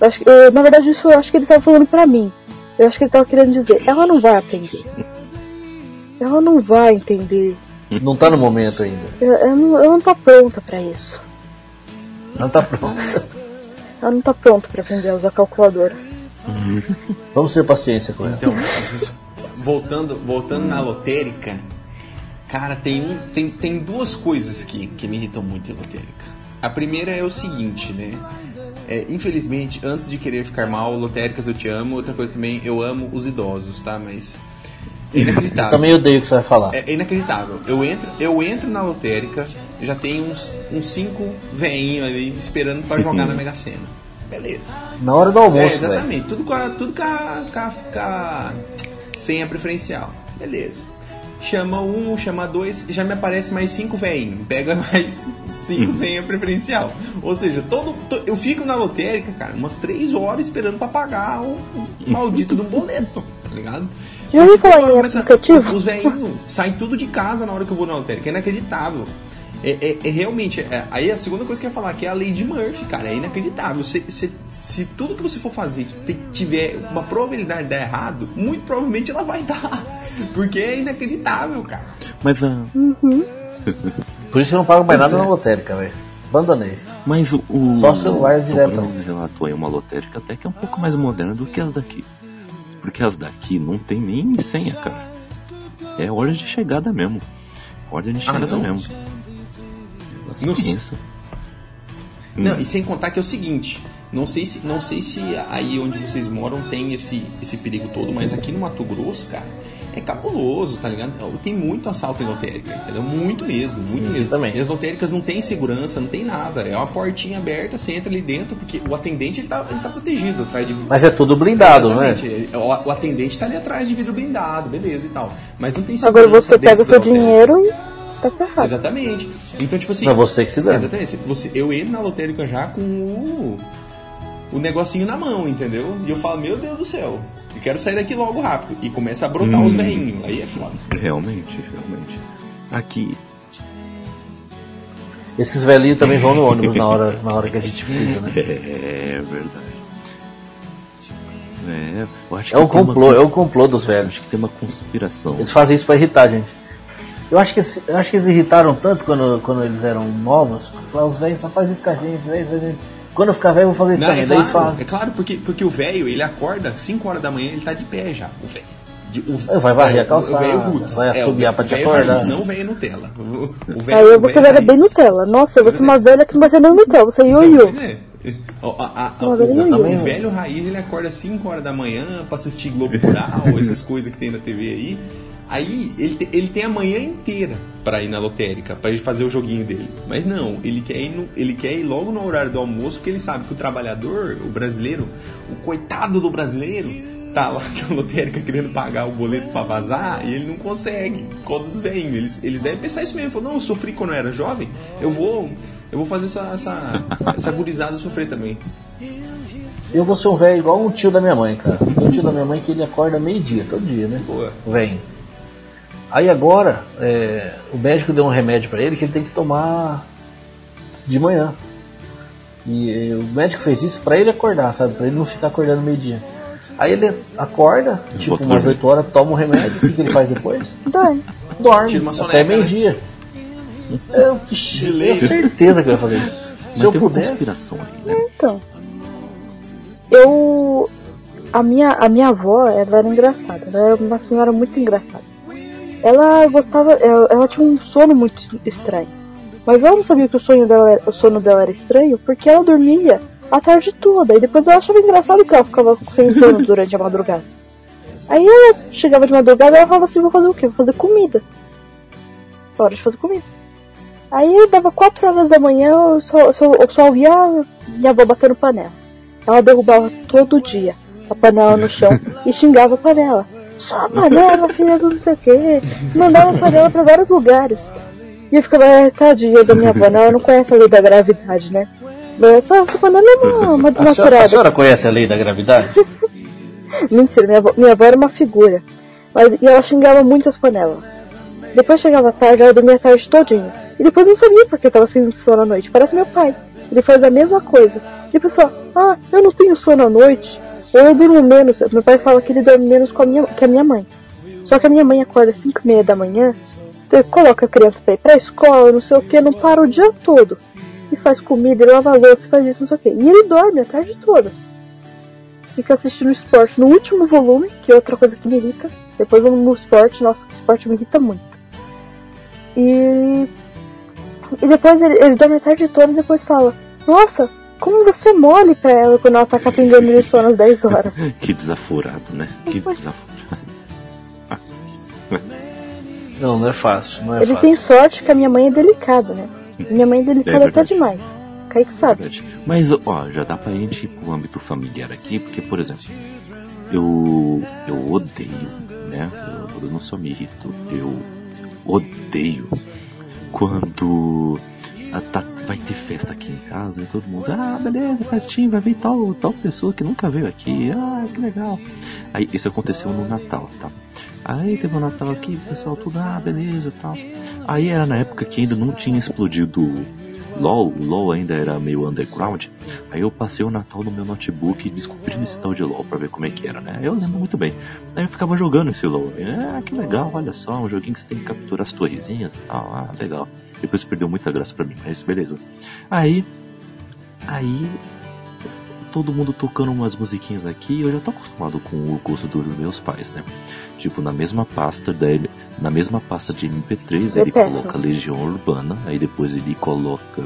Eu acho, eu, na verdade, isso eu acho que ele tava falando pra mim. Eu acho que ele tava querendo dizer, ela não vai atender. [LAUGHS] Ela não vai entender. Não tá no momento ainda. Eu, eu não, eu não tô pronta pra isso. Não tá pronto. Ela não tá pronta pra aprender a usar calculadora. Vamos ter paciência com ela. Então, voltando, voltando na lotérica, cara, tem, um, tem, tem duas coisas que, que me irritam muito em lotérica. A primeira é o seguinte, né? É, infelizmente, antes de querer ficar mal, lotéricas eu te amo. Outra coisa também, eu amo os idosos, tá? Mas é Eu inacreditável. também odeio o que você vai falar. É, é inacreditável. Eu entro, eu entro na lotérica, já tem uns, uns cinco veinhos ali esperando pra jogar na Mega Sena. Beleza. Na hora do É, almoço, velho. exatamente. Tudo com a, tudo com a, com a- com a senha preferencial. Beleza. Chama um, chama dois, já me aparece mais cinco veinhos. Pega mais [LAUGHS] cinco senha preferencial. Ou seja, todo, to- eu fico na lotérica, cara, umas três horas esperando pra pagar o, o maldito de um boleto, tá ligado? Falar quando em começa- aplicativo? Os velhinhos saem tudo de casa na hora que eu vou na lotérica. É inacreditável. É, é- é realmente. é- aí a segunda coisa que eu ia falar que é a lei de Murphy, cara. É inacreditável. Se, se, se tudo que você for fazer te- tiver uma probabilidade de dar errado, muito provavelmente ela vai [LAUGHS] dar. Porque é inacreditável, cara. Mas a. [LAUGHS] Por isso que eu não pago mais Pois nada é. na lotérica, velho. Abandonei. Mas o. o Só celular o direto. Bruno relatou aí uma lotérica até que é um pouco mais moderna do que as daqui. Porque as daqui não tem nem senha, cara. É hora de chegada mesmo. Ordem de Ah, chegada não? mesmo. Não- pensa. Não, e sem contar que é o seguinte, não sei se não sei se aí onde vocês moram tem esse esse perigo todo, mas aqui no Mato Grosso, cara, é cabuloso, tá ligado? Tem muito assalto em lotérica, entendeu? Muito mesmo, muito mesmo. também. E as lotéricas não tem segurança, não tem nada. É uma portinha aberta, você entra ali dentro, porque o atendente ele tá, ele tá protegido atrás de Mas é tudo blindado, não é? Exatamente. O, o atendente tá ali atrás de vidro blindado, beleza e tal. Mas não tem Agora segurança você pega o seu dinheiro e tá ferrado. Exatamente. Então, tipo assim. Não é você que se dane. Exatamente. Você, eu entro na lotérica já com o, o negocinho na mão, entendeu? E eu falo, meu Deus do céu, eu quero sair daqui logo rápido. E começa a brotar Hum. os velhinhos. Aí é foda. Realmente, realmente. Aqui. Esses velhinhos também vão no ônibus na hora, na hora que a gente precisa, né? [LAUGHS] É verdade. É, eu acho É o que uma complô, cons- é o complô dos velhos. Acho que tem uma conspiração. Eles fazem isso pra irritar a gente. Eu acho que, eu acho que eles irritaram tanto quando, quando eles eram novos. Falaram, os velhos só fazem isso com a gente, velho, velho. Quando eu ficar velho, eu vou fazer isso Não, é, eles claro, falam, é claro, porque, porque o velho, ele acorda 5 horas da manhã, ele tá de pé já, o velho. De- o- Vai varrer a calçada, o velho roots. vai É, assobiar pra te velho acordar. raiz, não velho Nutella. O, o velho, Aí você velho vai raiz. bem Nutella. Nossa, você é uma velha que não vai ser nem Nutella, você é ioiô. É. O, a- a- a- o- o velho raiz ele acorda 5 horas da manhã pra assistir Globo Rural, essas coisas que tem na TV aí. Aí ele, te- ele tem a manhã inteira pra ir na lotérica, pra ele fazer o joguinho dele. Mas não, ele quer, ir no- ele quer ir logo no horário do almoço, porque ele sabe que o trabalhador, o brasileiro, o coitado do brasileiro, tá lá [LAUGHS] na lotérica querendo pagar o boleto pra vazar e ele não consegue. Quando os velhinhos, eles, eles devem pensar isso mesmo. Falam, não, eu sofri quando eu era jovem, eu vou, eu vou fazer essa, essa, essa gurizada sofrer também. eu vou ser um velho igual um tio da minha mãe, cara. Um tio da minha mãe que ele acorda meio-dia, todo dia, né? Boa. O velho. Aí agora, é, o médico deu um remédio pra ele que ele tem que tomar de manhã. E, o médico fez isso pra ele acordar, sabe? Pra ele não ficar acordando meio-dia. Aí ele acorda, tipo umas dormir. 8 horas, toma o remédio, o que, que ele faz depois? [LAUGHS] Dói. Dorme Tira uma até soneca, né? meio-dia. Eu, pixi, De eu lei. tenho certeza que eu ia fazer isso. Mas Se eu puder, conspiração aí, né? Então. Eu. A minha, a minha avó, ela era engraçada. Ela era uma senhora muito engraçada. Ela gostava. Ela, ela tinha um sono muito estranho. Mas ela não sabia que o, sonho dela, era- o sono dela era estranho porque ela dormia a tarde toda. E depois ela achava engraçado que ela ficava sem sono [LAUGHS] durante a madrugada. Aí ela chegava de madrugada e ela falava assim: vou fazer o quê? Vou fazer comida. Hora de fazer comida. Aí dava 4 horas da manhã, eu só, só, eu só ouvia minha avó batendo panela. Ela derrubava todo dia a panela no chão [LAUGHS] e xingava a panela. Só panela, filha do não sei o quê. Mandava panela pra vários lugares. E eu ficava, ah, tadinha da minha avó, não, ela não conhece a lei da gravidade, né? Mas essa, essa panela é uma, uma A senhora, a desnaturada. senhora conhece a lei da gravidade? [LAUGHS] Mentira, minha avó, minha avó era uma figura. Mas, e ela xingava muito as panelas. Depois chegava tarde, ela dormia a tarde todinha. E depois não sabia porque tava sem sono à noite. Parece meu pai. Ele faz a mesma coisa. E a pessoa, ah, eu não tenho sono à noite. Eu durmo menos. Meu pai fala que ele dorme menos com a minha, que a minha mãe. Só que a minha mãe acorda às 5 e meia da manhã, coloca a criança pra ir pra escola, não sei o que, não para o dia todo. E faz comida, e lava louça, faz isso, não sei o que. E ele dorme a tarde toda. Fica assistindo esporte no último volume, que é outra coisa que me irrita. Depois vamos no esporte, nossa, o esporte me irrita muito. E. E depois ele, ele dorme a tarde toda e depois fala: Nossa, como você é mole pra ela quando ela tá capengando de sono às 10 horas. [LAUGHS] Que desaforado, né? Que desaforado. [LAUGHS] Não, não é fácil, não é Ele fácil. tem sorte que a minha mãe é delicada, né? Minha mãe é delicada É até demais. Kaique sabe. Verdade. Mas, ó, já dá pra gente ir pro âmbito familiar aqui, porque, por exemplo, eu, eu odeio, né? Eu, eu não só me irrito, eu odeio quando tá- vai ter festa aqui em casa e todo mundo, ah, beleza, festinha, vai vir tal, tal pessoa que nunca veio aqui, ah, que legal. Aí isso aconteceu no Natal, tá? Aí teve o Natal aqui, o pessoal tudo, ah, beleza tal. Aí era na época que ainda não tinha explodido LOL, LOL ainda era meio underground. Aí eu passei o Natal no meu notebook descobrindo esse tal de LOL pra ver como é que era, né? Eu lembro muito bem. Aí eu ficava jogando esse LOL. Ah, que legal, olha só, um joguinho que você tem que capturar as torrezinhas e tal. Ah, legal. Depois perdeu muita graça pra mim, mas beleza. Aí, aí, todo mundo tocando umas musiquinhas aqui, eu já tô acostumado com o gosto dos meus pais, né? Tipo, na mesma pasta da, na mesma pasta de MP3, É ele coloca Legião Urbana, aí depois ele coloca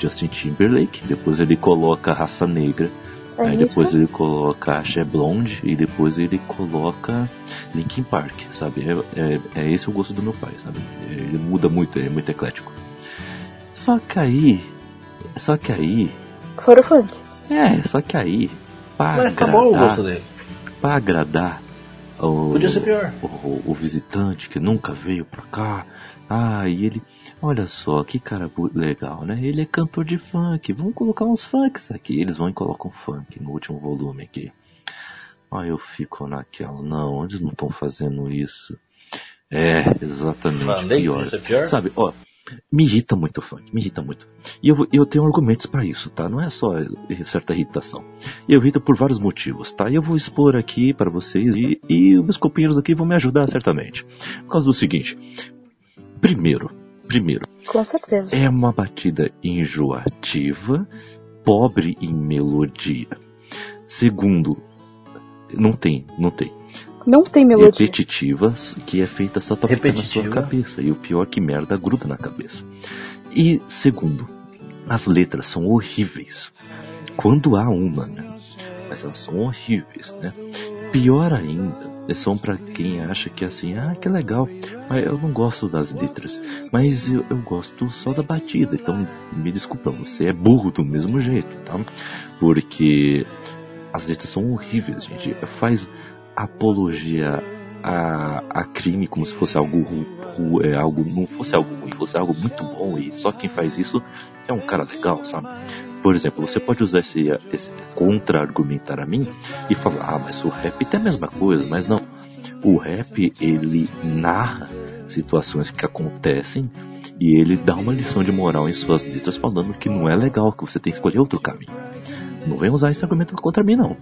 Justin Timberlake, depois ele coloca Raça Negra, É aí isso? depois ele coloca Axé Blonde e depois ele coloca Linkin Park, sabe? É, é, é esse o gosto do meu pai, sabe? Ele muda muito, é muito eclético. Só que aí, só que aí, funk. É, só que aí, pra Mas tá bom o agradar, gosto dele. pra agradar o, Podia ser pior. o, o visitante que nunca veio pra cá. Ah, e ele, olha só, que cara legal, né? Ele é cantor de funk, vamos colocar uns funks aqui. Eles vão e colocam funk no último volume aqui. Aí eu fico naquela, não, eles não estão fazendo isso. É, exatamente, Falei pior. ser pior. Sabe, ó, me irrita muito o funk, me irrita muito. E eu, eu tenho argumentos pra isso, tá? Não é só eh, certa irritação. Eu irrito por vários motivos, tá? E eu vou expor aqui pra vocês e, e os meus companheiros aqui vão me ajudar certamente. Por causa do seguinte. Primeiro, primeiro, Com certeza. é uma batida enjoativa, pobre em melodia. Segundo, não tem, não tem. Não tem melodia. Repetitiva, que é feita só pra ficar na sua cabeça. E o pior é que merda gruda na cabeça. E segundo, as letras são horríveis. Quando há uma, né? Mas elas são horríveis, né? Pior ainda, são pra quem acha que é assim, ah, que legal, mas eu não gosto das letras, mas eu, eu gosto só da batida, então me desculpa, você é burro do mesmo jeito, tá? Porque as letras são horríveis, gente. Faz apologia a, a crime como se fosse algo, ru, é, algo não fosse algo ruim, fosse algo muito bom e só quem faz isso é um cara legal, sabe? Por exemplo, você pode usar esse, esse contra-argumentar a mim e falar, ah, mas o rap tem a mesma coisa, mas não. O rap, ele narra situações que acontecem e ele dá uma lição de moral em suas letras falando que não é legal, que você tem que escolher outro caminho. Não vem usar esse argumento contra mim, não.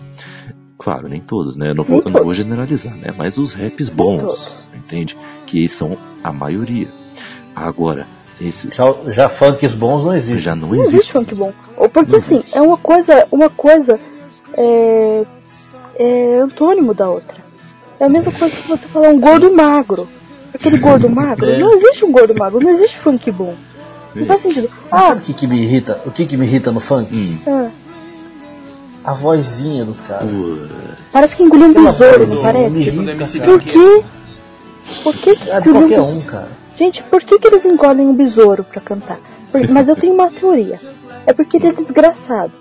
Claro, nem todos, né? Eu não vou, não vou generalizar, né? Mas os raps bons, entende? Que são a maioria. Agora, esse Já, já funks bons não existem. já não Não existe existe. funk bom. Ou porque Não assim, existe. é uma coisa, uma coisa é, é antônimo da outra. É a mesma coisa que você falar um gordo magro. Aquele gordo magro, [LAUGHS] É. não existe um gordo magro, não existe funk bom. Não faz sentido. Mas Ah, sabe o que, que me irrita? O que, que me irrita no funk? Hum, ah, A vozinha dos caras. parece que engoliu um besouro, não parece? Tipo do irrita, MC cara. Por quê? Por que que Ah, de qualquer um um, cara. Gente, por que, que eles engolem um besouro pra cantar? Por- [LAUGHS] mas eu tenho uma teoria. É porque ele é desgraçado.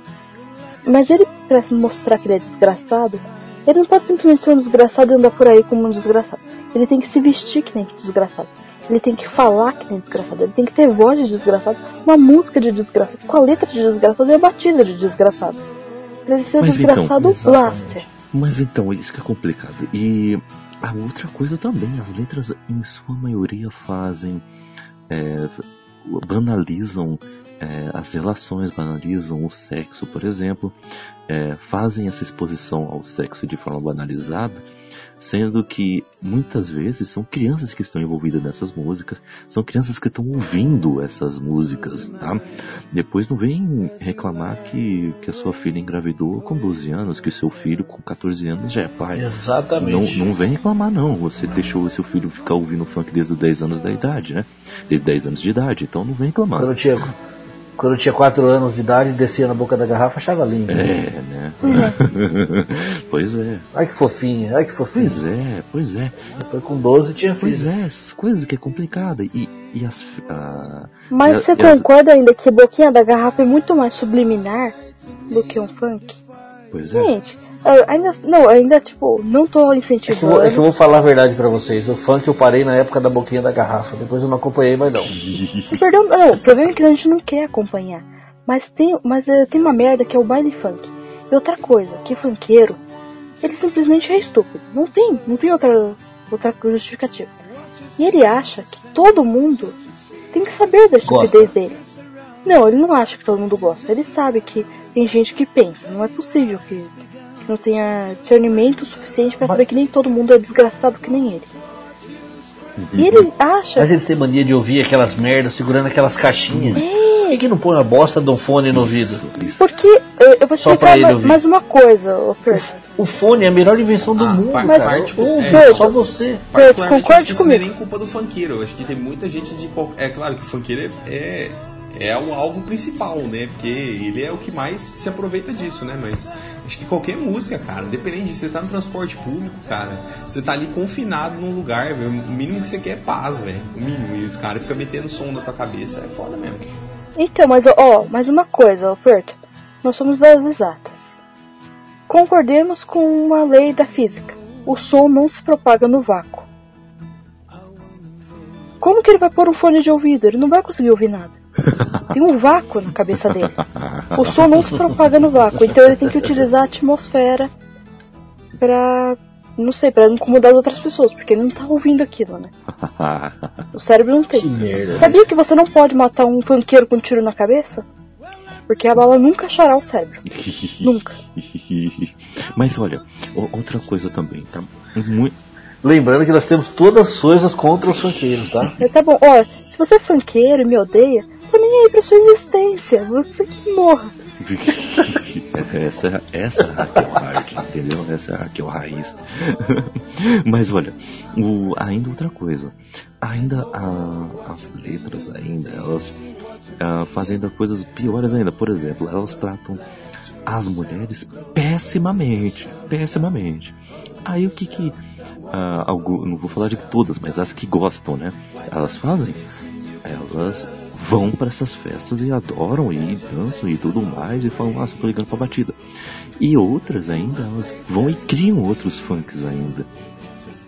Mas ele, pra mostrar que ele é desgraçado, Ele não pode simplesmente ser um desgraçado e andar por aí como um desgraçado. Ele tem que se vestir que nem desgraçado. Ele tem que falar que nem desgraçado. Ele tem que ter voz de desgraçado, uma música de desgraçado, com a letra de desgraçado e a batida de desgraçado. Ser o Mas então, desgraçado blaster. Mas então, isso que é complicado. E a outra coisa também, as letras em sua maioria fazem. é, banalizam é, as relações, banalizam o sexo, por exemplo, é, fazem essa exposição ao sexo de forma banalizada, sendo que muitas vezes são crianças que estão envolvidas nessas músicas, são crianças que estão ouvindo essas músicas, tá? Depois não vem reclamar que, que a sua filha engravidou com 12 anos, que o seu filho com 14 anos já é pai. Não, Exatamente. não vem reclamar não, você deixou o seu filho ficar ouvindo funk desde os 10 anos da idade, né? Desde 10 anos de idade, então não vem reclamar. Tinha, quando eu tinha 4 anos de idade, descia na boca da garrafa, achava lindo. É, né? [LAUGHS] pois é, Ai que fofinha, ai que fofinha. pois é, pois é. Depois com 12 tinha Pois filho. é, essas coisas que é complicada. E, e as. ah, Mas você a- as- concorda ainda que Boquinha da Garrafa é muito mais subliminar do que um funk? Pois é. Gente, eu ainda, não, ainda, tipo, não tô É que, incentivando. é que eu vou falar a verdade pra vocês. O funk eu parei na época da boquinha da garrafa. Depois eu não acompanhei mais não. Perdão, não, o problema é que a gente não quer acompanhar. Mas tem, mas eh, tem uma merda que é o baile funk. E outra coisa, que funkeiro, ele simplesmente é estúpido. Não tem, não tem outra, outra justificativa. E ele acha que todo mundo tem que saber da estupidez Gosta. dele. Não, ele não acha que todo mundo gosta. Ele sabe que tem gente que pensa. Não é possível que não tenha discernimento suficiente pra saber que nem todo mundo é desgraçado que nem ele. E ele acha Mas eles têm mania de ouvir aquelas merdas segurando aquelas caixinhas. Por que, não põe a bosta de um fone no ouvido? Porque eh, eu vou explicar ele ma- ouvir. mais uma coisa, Fer. O fone é a melhor invenção do Ah, mundo, par- parte- Ouve, é. só você. Eu concorde acho não é comigo. nem culpa do funkeiro. Eu acho que tem muita gente de. É claro que o funkeiro é, é, é o alvo principal, né? Porque ele é o que mais se aproveita disso, né? Mas acho que qualquer música, cara, independente de você tá no transporte público, cara, você tá ali confinado num lugar, velho, o mínimo que você quer é paz, velho. O mínimo. E os caras ficam metendo som na tua cabeça, é foda mesmo. Então, mas ó, mais uma coisa, ô Perto. Nós somos das exatas. Concordemos com uma lei da física. O som não se propaga no vácuo. Como que ele vai pôr um fone de ouvido? Ele não vai conseguir ouvir nada. [LAUGHS] Tem um vácuo na cabeça dele. O som não se propaga no vácuo, então ele tem que utilizar a atmosfera pra. não sei, não incomodar as outras pessoas, porque ele não tá ouvindo aquilo, né? O cérebro não tem. Que merda. Sabia que você não pode matar um funkeiro com um tiro na cabeça? Porque a bala nunca achará o cérebro. [LAUGHS] Nunca. Mas olha, outra coisa também, tá? Muito, Lembrando que nós temos todas as coisas contra os funkeiros, tá? Mas tá bom, olha, se você é funkeiro e me odeia, tô nem aí pra sua existência. Você que morra. [LAUGHS] essa, essa é a Raquel Hard, entendeu? Essa é a Raquel Raiz. [LAUGHS] Mas olha, o, ainda outra coisa. Ainda a- as letras ainda, elas ah, fazem coisas piores ainda. Por exemplo, elas tratam as mulheres pessimamente. Pessimamente. Aí o que que. algu- não vou falar de todas, mas as que gostam, né? Elas fazem. Elas vão para essas festas e adoram e dançam e tudo mais e falam, nossa, tô ligando pra batida. E outras ainda, elas vão e criam outros funks ainda.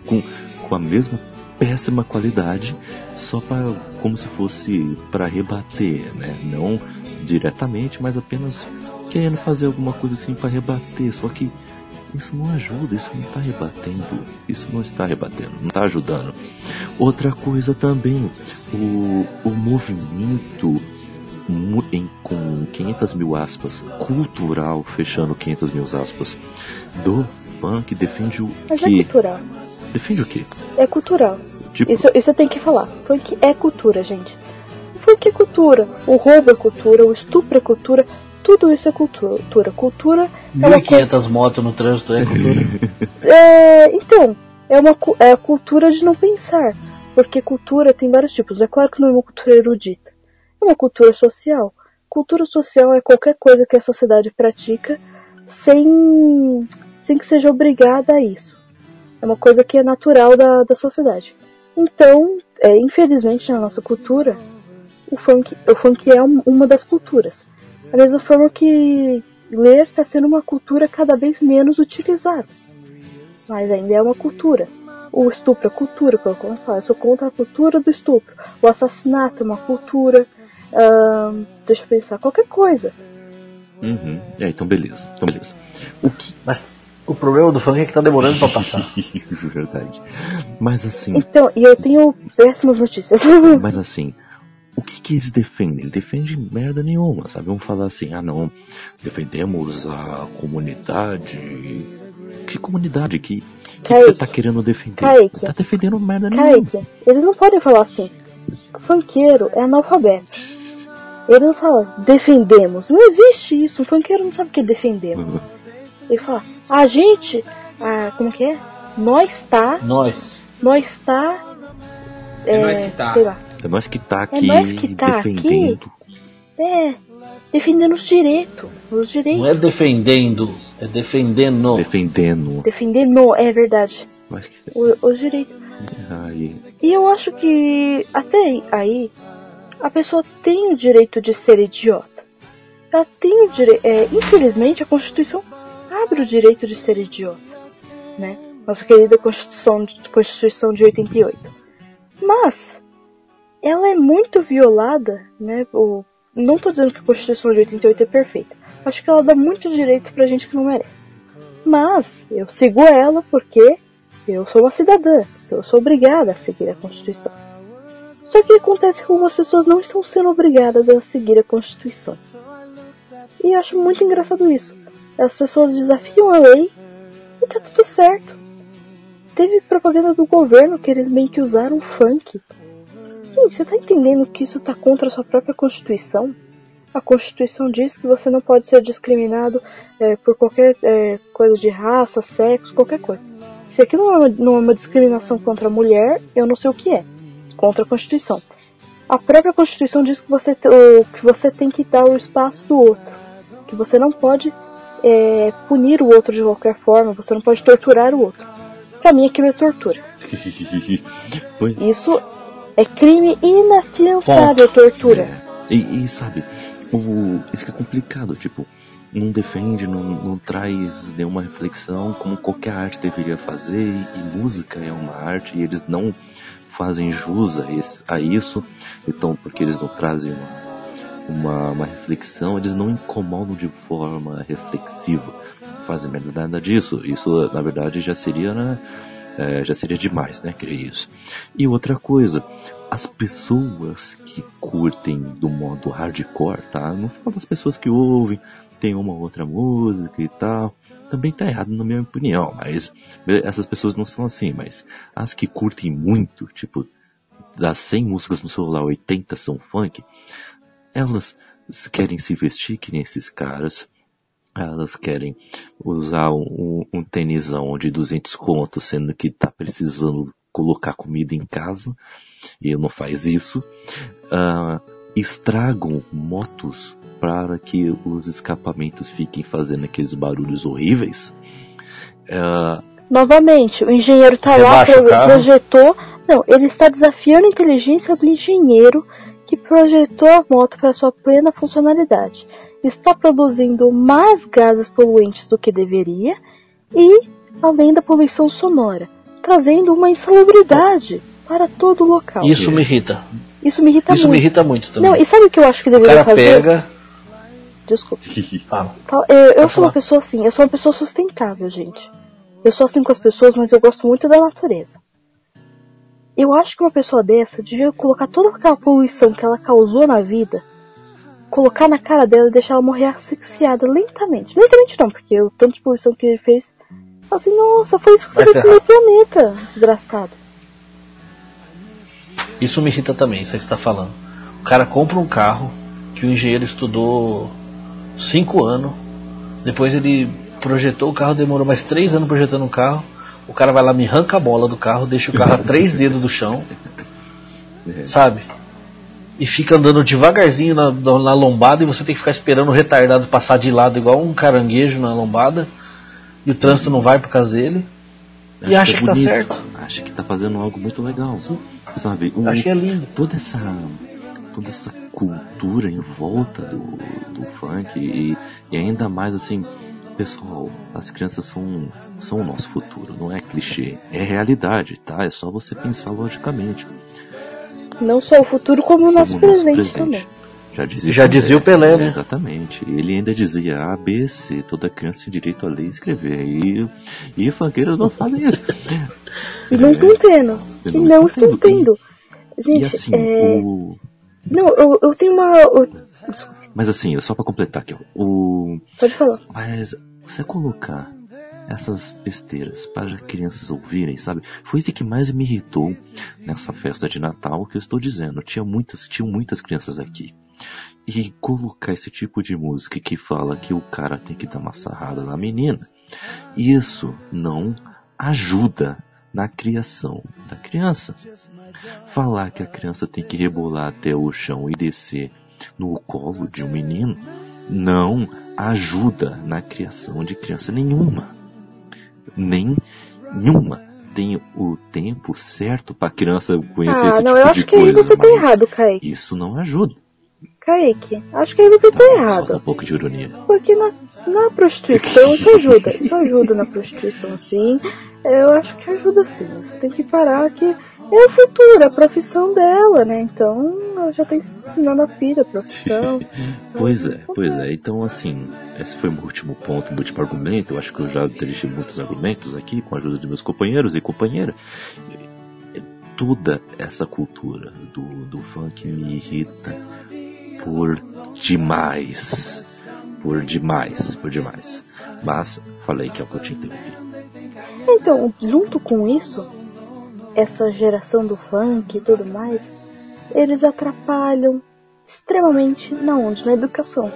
Com, com a mesma péssima qualidade, só para como se fosse para rebater, né? Não diretamente, mas apenas querendo fazer alguma coisa assim para rebater. Só que isso não ajuda, isso não está rebatendo, isso não está rebatendo, não está ajudando. Outra coisa também, o, o movimento em, com 500 mil aspas, cultural, fechando 500 mil aspas, do funk defende o Mas é que? cultural. Defende o quê? É cultural. Tipo, Isso, isso eu tenho que falar. Funk é cultura, gente. Funk é cultura. O roubo é cultura, o estupro é cultura. Tudo isso é cultura. Cultura é uma coisa. 1.500 motos no trânsito é cultura. [LAUGHS] É, então, é uma é a cultura de não pensar. Porque cultura tem vários tipos. É claro que não é uma cultura erudita. É uma cultura social. Cultura social é qualquer coisa que a sociedade pratica sem, sem que seja obrigada a isso. É uma coisa que é natural da, da sociedade. Então, é, infelizmente na nossa cultura, o funk, o funk é um- uma das culturas. Da mesma forma que ler está sendo uma cultura cada vez menos utilizada. mas ainda é uma cultura. O estupro é cultura, como eu falo, eu sou contra a cultura do estupro. O assassinato é uma cultura. Ahn, deixa eu pensar, qualquer coisa. Uhum. É, então beleza. Então beleza. O que. Mas o problema do funk é que tá demorando pra passar. [LAUGHS] Verdade. Mas assim. Então, e eu tenho péssimas notícias. Mas assim, o que, que eles defendem? Defendem merda nenhuma, sabe? Vamos falar assim, ah não, defendemos a comunidade. Que comunidade? Que, que, você tá querendo defender? Kaique. Tá defendendo merda nenhuma. Kaique, eles não podem falar assim. Funkeiro é analfabeto. Ele não fala defendemos. Não existe isso. O funkeiro não sabe o que é defendemos. [LAUGHS] Ele fala, a gente, ah, como que é? Nós tá, Nós. nós tá. É nós que tá. Sei lá. É nós que tá aqui nós que tá defendendo. É, defendendo os direitos. Os direitos. Não é defendendo, é defendendo. Defendendo. Defendendo, é verdade. Mas Os direitos. E eu acho que até aí a pessoa tem o direito de ser idiota. Ela tem o direito. infelizmente a Constituição abre o direito de ser idiota, né? Nossa querida Constituição, Constituição de 88. Mas ela é muito violada, né? O, não estou dizendo que a Constituição de 88 é perfeita. Acho que ela dá muito direito pra gente que não merece. Mas eu sigo ela porque eu sou uma cidadã, eu sou obrigada a seguir a Constituição. Só que acontece que algumas pessoas não estão sendo obrigadas a seguir a Constituição. E eu acho muito engraçado isso. As pessoas desafiam a lei e tá tudo certo. Teve propaganda do governo que eles meio que usaram funk. Gente, você tá entendendo que isso tá contra a sua própria Constituição? A Constituição diz que você não pode ser discriminado é, por qualquer é, coisa de raça, sexo, qualquer coisa. Se aquilo não é, uma, não é uma discriminação contra a mulher, eu não sei o que é. Contra a Constituição. A própria Constituição diz que você, que você tem que dar o espaço do outro. Que você não pode é, punir o outro de qualquer forma, você não pode torturar o outro. Pra mim aquilo é tortura. [LAUGHS] Isso é crime inafiançável, tortura. É. E, e, sabe, o, isso que é complicado, tipo, não defende, não, não traz nenhuma reflexão como qualquer arte deveria fazer, e, e música é uma arte e eles não fazem jus a, esse- a isso, então porque eles não trazem uma, uma, uma reflexão, eles não incomodam de forma reflexiva, fazem nada disso, isso na verdade já seria, né, é, já seria demais, né, querer isso. E outra coisa, as pessoas que curtem do modo hardcore, tá? Não falo das pessoas que ouvem, tem uma ou outra música e tal. Também tá errado na minha opinião, mas essas pessoas não são assim, mas as que curtem muito, tipo, das 100 músicas no celular, 80 são funk, elas querem se vestir que nem esses caras, elas querem usar um, um, um tênisão de 200 contos, sendo que tá precisando colocar comida em casa, e não faz isso. Ah, estragam motos para que os escapamentos fiquem fazendo aqueles barulhos horríveis. Ah, Novamente, o engenheiro tá lá, projetou. Não, ele está desafiando a inteligência do engenheiro que projetou a moto para sua plena funcionalidade. Está produzindo mais gases poluentes do que deveria e, além da poluição sonora, trazendo uma insalubridade para todo o local. Isso me irrita. Isso me irrita Isso muito. me irrita muito também. Não, e sabe o que eu acho que o deveria cara fazer? pega. Desculpa. [LAUGHS] Tá, Eu, eu sou uma pessoa assim, eu sou uma pessoa sustentável, gente. Eu sou assim com as pessoas, mas eu gosto muito da natureza. Eu acho que uma pessoa dessa devia colocar toda aquela poluição que ela causou na vida, colocar na cara dela e deixar ela morrer asfixiada lentamente. Lentamente não, porque o tanto de poluição que ele fez. fala Assim, nossa, foi isso que você Vai fez com o meu planeta, desgraçado. Isso me irrita também, isso que você tá falando. O cara compra um carro que o engenheiro estudou 5 anos, depois ele projetou o carro, demorou mais 3 anos projetando um carro. O cara vai lá, me arranca a bola do carro, deixa o carro a 3 dedos do chão, é. sabe? E fica andando devagarzinho na, na lombada e você tem que ficar esperando o retardado passar de lado igual um caranguejo na lombada. E o trânsito não vai por causa dele. E acha que tá bonito, certo. Acha que tá fazendo algo muito legal, sabe? Acho que é lindo. toda essa toda essa cultura em volta do, do funk e, e ainda mais assim Pessoal, as crianças são, são o nosso futuro, não é clichê, é realidade, tá? É só você pensar logicamente. Não só o futuro, como o nosso, Como o nosso presente, presente. também. Já dizia, Já dizia o Pelé, né? Exatamente. Ele ainda dizia A, B, C, toda criança tem direito a ler e escrever. E, e funkeiros não fazem isso. E não estão tendo. E E não não estão tendo. tendo. Gente, e assim, é... o. Não, eu, eu tenho uma... eu- Mas assim, só pra completar aqui, ó, o. Pode falar. Mas você colocar essas besteiras para crianças ouvirem, sabe? Foi isso que mais me irritou nessa festa de Natal que eu estou dizendo. Tinha muitas, tinham muitas crianças aqui. E colocar esse tipo de música que fala que o cara tem que dar uma sarrada na menina, isso não ajuda na criação da criança. Falar que a criança tem que rebolar até o chão e descer no colo de um menino não ajuda na criação de criança nenhuma. Nem nenhuma. Tem o tempo certo para criança conhecer Ah, esse não, tipo eu de acho que aí coisa. você tá mas errado, Kaique. Isso não ajuda. Kaique, acho que aí você tá errado. um pouco de ironia. Porque na, na prostituição isso ajuda. Isso ajuda na prostituição, sim. Eu acho que ajuda sim. Você tem que parar que é o futuro, a profissão dela, né? Então ela já tá ensinando a filha a profissão. [LAUGHS] Pois é, pois é. Então, assim, esse foi o meu último ponto, meu último argumento. Eu acho que eu já deixei muitos argumentos aqui com a ajuda de meus companheiros e companheira. Toda essa cultura do, do funk me irrita por demais. Por demais, por demais. Mas falei que é o que eu tinha que ouvir. Então, junto com isso, essa geração do funk e tudo mais, eles atrapalham extremamente na onde? Na educação.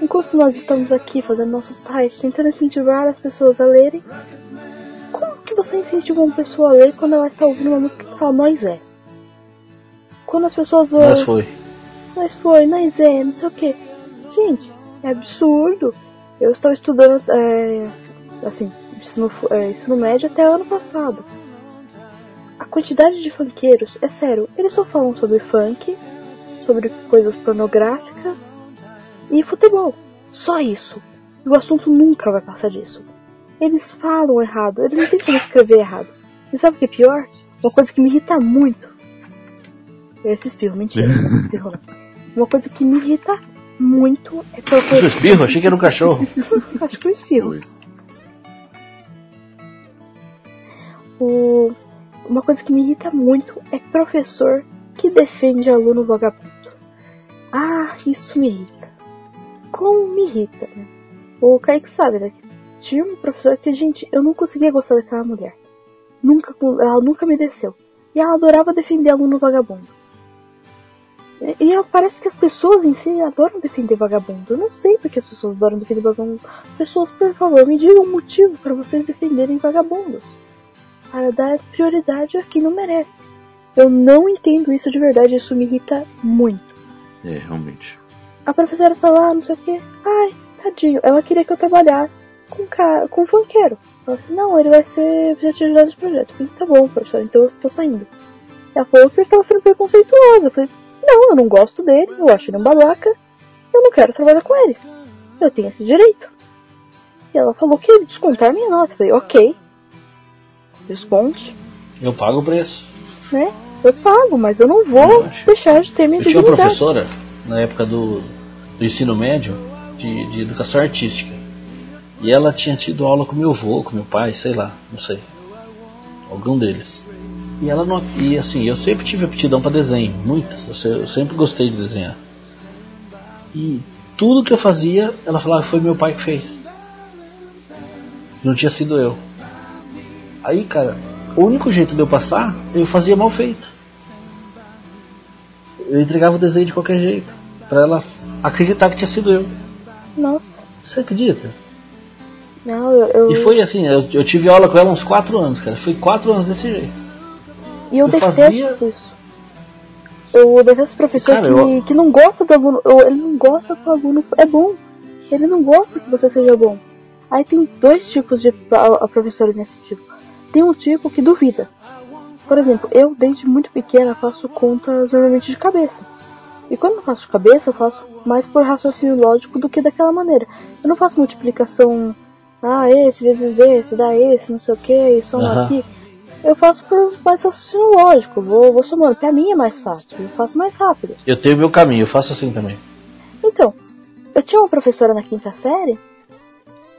Enquanto nós estamos aqui fazendo nosso site, tentando incentivar as pessoas a lerem, como que você incentiva uma pessoa a ler quando ela está ouvindo uma música que fala nós é? Quando as pessoas ouvem, foi. nós foi, nós é, não sei o que. Gente, é absurdo. Eu estou estudando, é, assim, ensino, é, ensino médio até ano passado. A quantidade de funkeiros, é sério, eles só falam sobre funk, sobre coisas pornográficas e futebol. Só isso. E o assunto nunca vai passar disso. Eles falam errado, eles não têm como escrever errado. E sabe o que é pior? Uma coisa que me irrita muito. Esse espirro, mentira, [LAUGHS] é espirro. Uma coisa que me irrita muito é Seu professor. espirro? Achei que era um cachorro. [LAUGHS] Acho que eu espirro. O... Uma coisa que me irrita muito é professor que defende aluno vagabundo. Ah, isso me irrita. Como me irrita, né? O Kaique sabe, né? Tinha uma professora que, gente, eu não conseguia gostar daquela mulher. Nunca, ela nunca me desceu. E ela adorava defender aluno vagabundo. E- E parece que as pessoas em si adoram defender vagabundo. Eu não sei porque as pessoas adoram defender vagabundo. Pessoas, por favor, me digam um motivo para vocês defenderem vagabundos. Para dar prioridade a quem não merece. Eu não entendo isso de verdade, isso me irrita muito. É, realmente. A professora fala, ah, não sei o que. Ai, tadinho. Ela queria que eu trabalhasse com cara, com um funkeiro. Ela disse, não, ele vai ser ajudar nesse projeto. Eu falei, tá bom, professora, então eu tô saindo. Ela falou que eu estava sendo preconceituosa. Eu falei, não, eu não gosto dele, eu acho ele um babaca. Eu não quero trabalhar com ele. Eu tenho esse direito. E ela falou que ia descontar minha nota. Eu falei, ok. Desconte, Eu pago o preço. né? Eu pago, mas eu não vou Eu deixar de ter minha Eu tinha uma professora, na época do, do ensino médio, de, de educação artística. E ela tinha tido aula com meu avô, com meu pai, sei lá, não sei. Algum deles. E ela não. E assim, eu sempre tive aptidão para desenho, muitas. Eu, eu sempre gostei de desenhar. E tudo que eu fazia, ela falava que foi meu pai que fez. Não tinha sido eu. Aí, cara, o único jeito de eu passar, eu fazia mal feito. Eu entregava o desenho de qualquer jeito. Pra ela acreditar que tinha sido eu. Nossa, Você acredita? não, eu, eu, E foi assim, eu, eu tive aula com ela uns 4 anos, cara. Foi 4 anos desse jeito. e eu, eu detesto fazia- isso. Eu detesto o professor Cara, que, eu- que não gosta do aluno. Ele não gosta que o aluno é bom. Ele não gosta que você seja bom. Aí tem dois tipos de professores nesse tipo. Tem um tipo que duvida. Por exemplo, eu desde muito pequena faço contas normalmente de cabeça. E quando eu faço de cabeça, eu faço mais por raciocínio lógico do que daquela maneira. Eu não faço multiplicação, ah, esse vezes esse, dá esse, não sei o que, e soma Aham. aqui. Eu faço por mais raciocínio lógico, vou, vou somando. Pra mim é mais fácil, eu faço mais rápido. Eu tenho meu caminho, eu faço assim também. Então, eu tinha uma professora na quinta série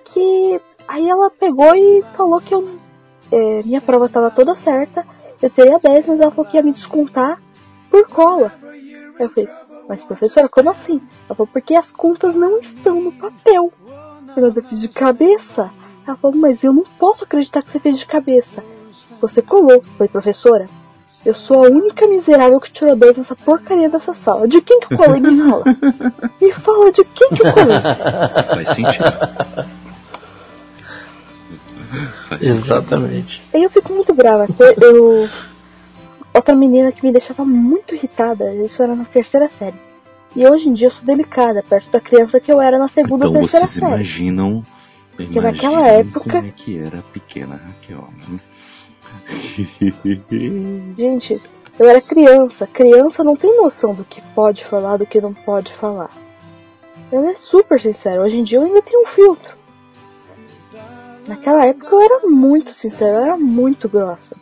que aí ela pegou e falou que eu, é, minha prova estava toda certa, eu teria 10, mas ela falou que ia me descontar por cola. Eu falei, mas professora, como assim? Ela falou, porque as contas não estão no papel. Eu fiz de cabeça. Ela falou, mas eu não posso acreditar que você fez de cabeça. Você colou. Falei, professora, eu sou a única miserável que tirou 10 nessa porcaria dessa sala. De quem que eu colei? Me fala. Me fala de quem que eu colei. [LAUGHS] Faz sentido. [LAUGHS] Exatamente. Aí eu fico muito brava. Eu... Outra menina que me deixava muito irritada, isso era na terceira série. E hoje em dia eu sou delicada, perto da criança que eu era na segunda Então ou terceira vocês série. imaginam. Porque naquela época- Como é que era a pequena Raquel. né? [LAUGHS] Gente, eu era criança. Criança não tem noção do que pode falar, do que não pode falar. Ela é super sincera. Hoje em dia eu ainda tenho um filtro. Naquela época eu era muito sincera, eu era muito grossa.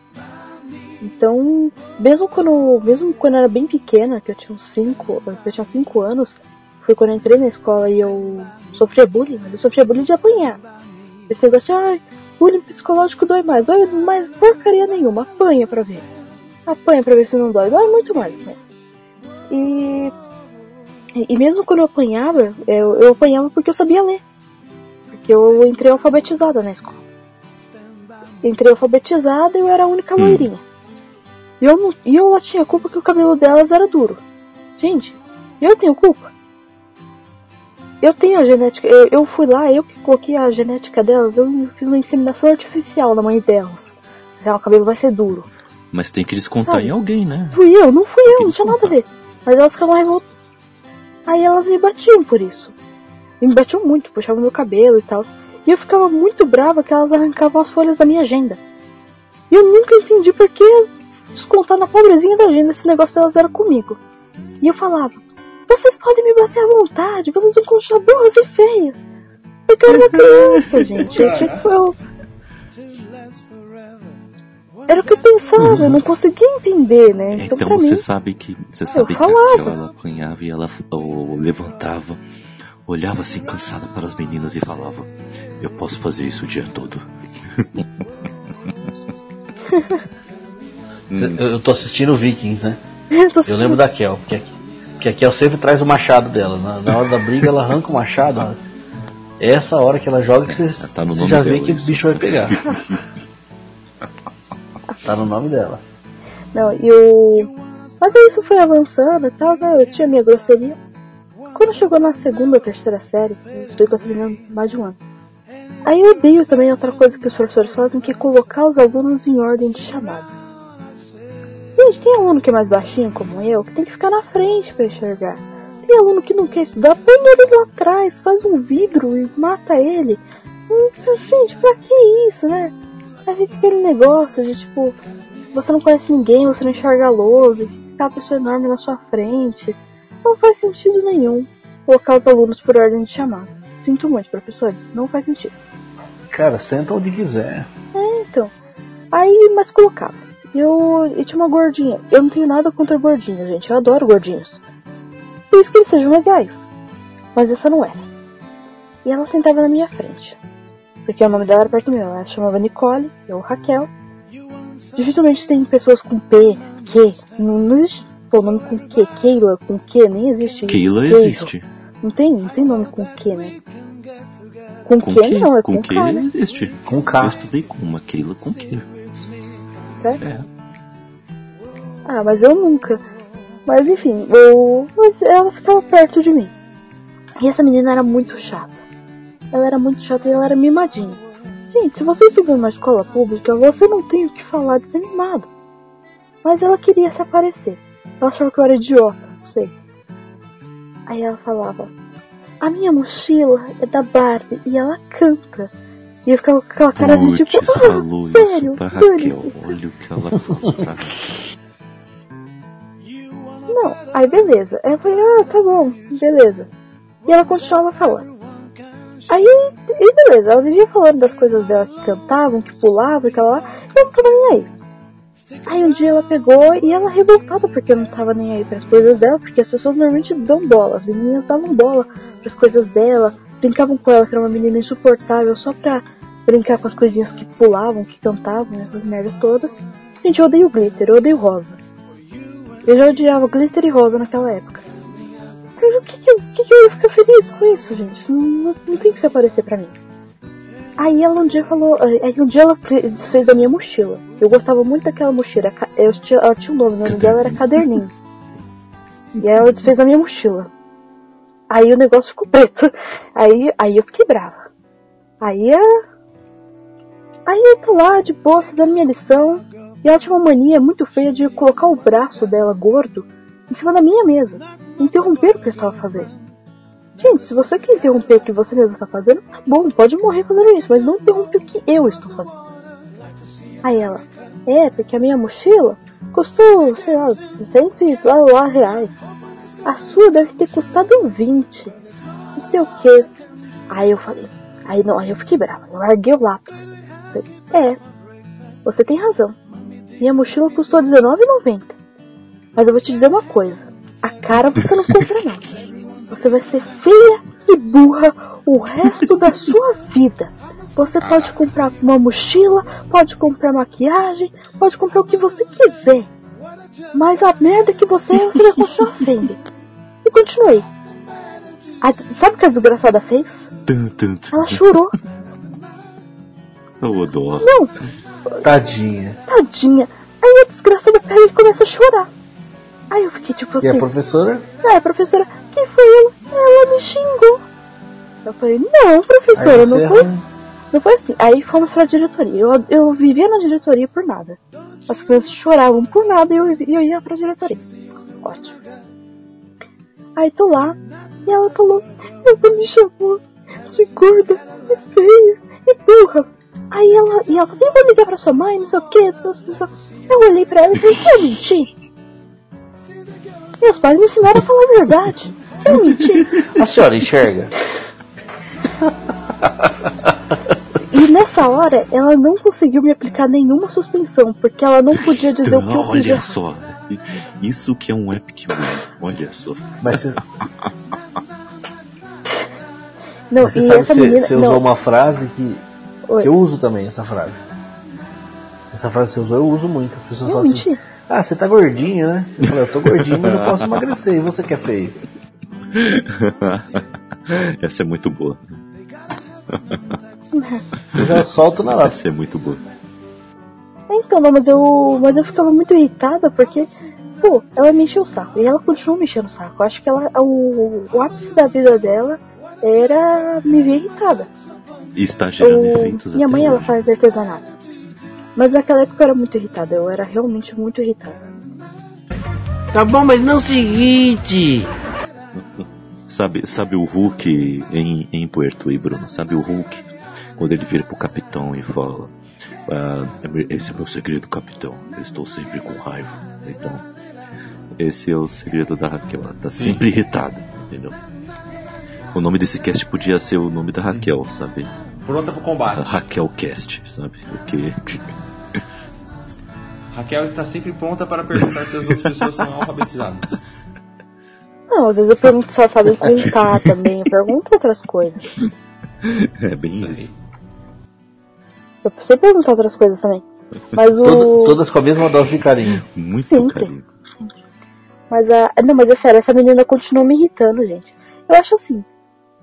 Então, mesmo quando, mesmo quando eu era bem pequena, que eu tinha uns 5, eu tinha 5 anos, foi quando eu entrei na escola e eu sofria bullying, eu sofria bullying de apanhar. Esse negócio de, ai, bullying psicológico dói mais, dói mais porcaria nenhuma, apanha pra ver. Apanha pra ver se não dói, dói muito mais, né? E, e mesmo quando eu apanhava, eu, eu apanhava porque eu sabia ler. Porque eu entrei alfabetizada na escola. Entrei alfabetizada e eu era a única loirinha. E eu, não, e eu lá tinha culpa que o cabelo delas era duro. Gente, eu tenho culpa. Eu tenho a genética, eu, eu fui lá, eu que coloquei a genética delas, eu fiz uma inseminação artificial na mãe delas. Ah, o cabelo vai ser duro. Mas tem que descontar Sabe? em alguém, né? Fui eu, não fui eu, que não tinha nada a ver. Mas elas ficavam revoltadas. Aí elas me batiam por isso. E me batiam muito, puxavam meu cabelo e tal. E eu ficava muito brava que elas arrancavam as folhas da minha agenda. E eu nunca entendi por que descontar na pobrezinha da agenda esse negócio delas era comigo. E eu falava, vocês podem me bater à vontade, vocês vão continuar burras e feias. Porque eu era uma criança, [LAUGHS] gente. Eu, tipo, eu... Era o que eu pensava, eu não conseguia entender, né? Então, Então pra você mim, sabe que você sabe que ela apanhava e ela ou, levantava, olhava assim cansada para as meninas e falava: Eu posso fazer isso o dia todo. [LAUGHS] Eu eu tô assistindo Vikings, né? [LAUGHS] eu, lembro da Kel, porque a, porque a Kel sempre traz o machado dela. Na, na hora da briga ela arranca o machado. ó. É essa hora que ela joga que você [LAUGHS] Tá no já vê que o isso. bicho vai pegar. tá no nome dela. Não, e o. Mas aí isso foi avançando e tal, né? Eu tinha minha grosseria. Quando chegou na segunda ou terceira série, eu estudei com essa menina mais de um ano. Aí eu odeio também outra coisa que os professores fazem, que é colocar os alunos em ordem de chamada. Gente, tem aluno que é mais baixinho, como eu, que tem que ficar na frente pra enxergar. Tem aluno que não quer estudar, põe ele lá atrás, faz um vidro e mata ele. Hum, Gente, pra que isso, né? Aí fica aquele negócio de tipo, você não conhece ninguém, você não enxerga a lousa, fica uma pessoa enorme na sua frente. Não faz sentido nenhum colocar os alunos por ordem de chamada. Sinto muito, professor, não faz sentido. Cara, senta onde quiser. Então, aí, mas colocava. Eu, eu tinha uma gordinha. Eu não tenho nada contra gordinhos, gente. Eu adoro gordinhos. Por isso que eles sejam legais. Mas essa não era. E ela sentava na minha frente. Porque o nome dela era perto do meu. Ela chamava Nicole, eu Raquel. Dificilmente tem pessoas com P, Q. Não, não existe pô, nome com Q. Keila com Q, nem existe isso. Keila existe. Não tem, não tem nome com Q, né? Com, Com Q que? não, é com com, que K, né? existe. Com Eu K. estudei com uma Keila com que. É? Ah, mas eu nunca. Mas enfim, eu. Mas ela ficava perto de mim. E essa menina era muito chata. Ela era muito chata e ela era mimadinha. Gente, se você estudou numa escola pública, você não tem o que falar de ser mimado. Mas ela queria se aparecer. Ela achava que eu era idiota, não sei. Aí ela falava: A minha mochila é da Barbie e ela canta. E eu ficava com aquela cara de tipo: falou ah, isso sério, pra Raquel. dane-se." Olha o que ela falou pra Raquel. [LAUGHS] Não, aí beleza. Aí eu falei, ah, tá bom, beleza. E ela continuava falando. Aí, e beleza, ela vivia falando das coisas dela que cantavam, que pulavam e tal lá, eu não tava nem aí. Aí um dia ela pegou e ela revoltada porque eu não tava nem aí para as coisas dela, porque as pessoas normalmente dão bola, as meninas davam bola para as coisas dela, brincavam com ela, que era uma menina insuportável, só pra brincar com as coisinhas que pulavam, que cantavam, essas merdas todas. Gente, eu odeio glitter, eu odeio rosa. Eu já odiava glitter e rosa naquela época. Mas o que que, eu, que que eu ia ficar feliz com isso, gente? Não, não, tem que se aparecer pra mim. Aí ela um dia falou, aí um dia ela desfez da minha mochila. Eu gostava muito daquela mochila. Eu tinha, ela tinha um nome, o nome dela era Caderninho. E aí ela desfez da minha mochila. Aí o negócio ficou preto. Aí, aí eu fiquei brava. Aí a. Aí eu tô lá de boa fazendo minha lição. E ela tinha uma mania muito feia de colocar o braço dela gordo em cima da minha mesa. Interromper o que eu estava fazendo. Gente, se você quer interromper o que você mesmo está fazendo, tá bom, pode morrer fazendo isso, mas não interrompe o que eu estou fazendo. Aí ela, é, porque a minha mochila custou, sei lá, 100 lá, lá reais. A sua deve ter custado 20. Não sei o que. Aí eu falei, aí não, aí eu fiquei brava. Eu larguei o lápis. Falei, é, você tem razão. Minha mochila custou R$19,90. Mas eu vou te dizer uma coisa. A cara você não compra não. [LAUGHS] Você vai ser feia e burra o resto da sua vida. Você pode comprar uma mochila, pode comprar maquiagem, pode comprar o que você quiser. Mas a merda que você é, você vai continuar [LAUGHS] sendo. E continuei. A, sabe o que a desgraçada fez? Ela chorou. Oh, dó. Não. Tadinha. Tadinha. Aí a desgraçada pega e começa a chorar. Aí eu fiquei tipo assim. E a professora? É, a professora, quem foi ela? Ela me xingou. Eu falei, não, professora, não foi. Não foi assim. Aí fomos pra diretoria. Eu, eu vivia na diretoria por nada. As crianças choravam por nada e eu, eu ia pra diretoria. Ótimo. Aí tô lá e ela falou, ela me chamou de gorda, e feia, e burra. Aí ela, e ela falou assim, eu vou ligar pra sua mãe, não sei o que. Eu olhei pra ela e falei, eu menti. Meus pais me ensinaram a falar a verdade. Se eu mentir. A senhora enxerga? E nessa hora, ela não conseguiu me aplicar nenhuma suspensão, porque ela não podia dizer Então, o que eu olha podia. só. Isso que é um epic win. Olha só. Mas você, Não, mas você e sabe essa que menina. você, não, usou uma frase que, Oi. que eu uso também, essa frase. Essa frase que você usou, eu uso muito. As pessoas eu falam assim, menti. Ah, você tá gordinho, né? Eu falei, eu tô gordinho, mas eu posso emagrecer. E você que é feio? [LAUGHS] Essa é muito boa. Eu já solto na lata. Essa é muito boa. Então, não, mas eu, mas eu ficava muito irritada porque, pô, ela me encheu o saco. E ela continuou me enchendo o saco. Eu acho que ela, o, o ápice da vida dela era me ver irritada. E está gerando Eu- efeitos minha até mãe, ela hoje. faz artesanato. Mas naquela época eu era muito irritada. Eu era realmente muito irritada. Tá bom, mas não o seguinte. [LAUGHS] Sabe, sabe o Hulk em, em Puerto e Bruno? Sabe o Hulk? Quando ele vira pro capitão e fala: ah, Esse é meu segredo, capitão. Eu estou sempre com raiva. Então, esse é o segredo da Raquel. Ela tá sempre irritada, entendeu? O nome desse cast podia ser o nome da Raquel, sabe? Pronta pro combate. Raquel Cast, sabe? Porque. [LAUGHS] Raquel está sempre pronta para perguntar se as outras pessoas são alfabetizadas. Não, às vezes eu pergunto se ela sabe contar [LAUGHS] também. Eu pergunto outras coisas. É bem Isso isso. Eu preciso perguntar outras coisas também. Mas o. Todo- todas com a mesma dose de carinho. Muito Sempre. carinho. Mas a. Não, mas é sério, essa menina continua me irritando, gente. Eu acho assim.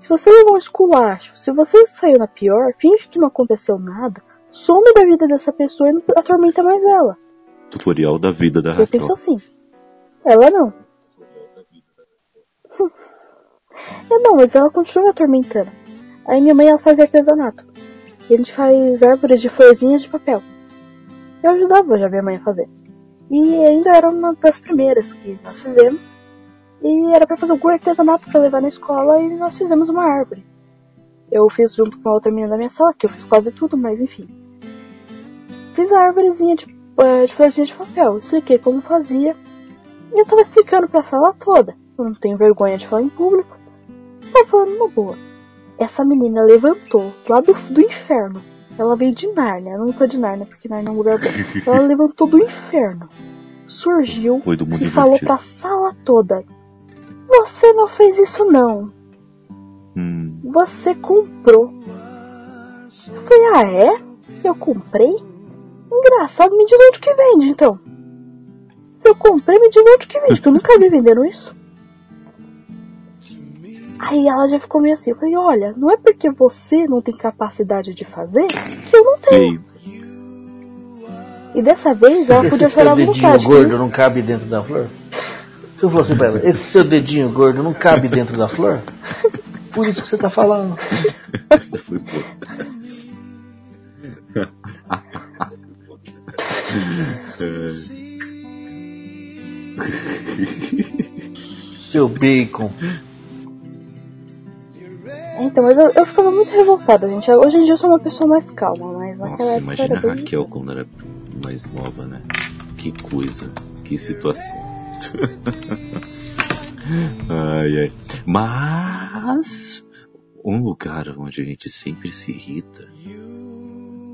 Se você levou um esculacho, se você saiu na pior, finge que não aconteceu nada, some da vida dessa pessoa e não atormenta mais ela. Tutorial da vida da Eu Raquel. penso assim. Ela não. Eu não, mas ela continua me atormentando. Aí minha mãe ela faz artesanato. E a gente faz árvores de florzinhas de papel. Eu ajudava já minha mãe a fazer. E ainda era uma das primeiras que nós fizemos. E era pra fazer algum artesanato pra levar na escola e nós fizemos uma árvore. Eu fiz junto com a outra menina da minha sala, que eu fiz quase tudo, mas enfim. Fiz a árvorezinha de, eh, de florzinha de papel, expliquei como fazia. E eu tava explicando pra sala toda. Eu não tenho vergonha de falar em público. Tava falando uma boa. Essa menina levantou lá do, do inferno. Ela veio de Nárnia. Ela não foi de Nárnia, porque Nárnia é um lugar bom. [LAUGHS] Ela levantou do inferno. Surgiu e falou invertido. pra sala toda. Você não fez isso não. Hum, Você comprou. Eu falei, ah é? Eu comprei? Engraçado, me diz onde que vende então. Se eu comprei, me diz onde que vende, que eu nunca vi vendendo isso. Aí ela já ficou meio assim, eu falei, olha, não é porque você não tem capacidade de fazer que eu não tenho. feio. E dessa vez ela podia Esse seu chorar à vontade. gordo não cabe dentro da flor? Se eu falou assim pra ela, esse seu dedinho gordo não cabe dentro da flor? Por isso que você tá falando. Essa foi boa. Seu bacon. Então, mas eu, eu ficava muito revoltada, gente. Hoje em dia eu sou uma pessoa mais calma, mas naquela Nossa, época imagina a bem... Raquel quando era mais nova, né? Que coisa, que situação. [LAUGHS] ai, ai. Mas um lugar onde a gente sempre se irrita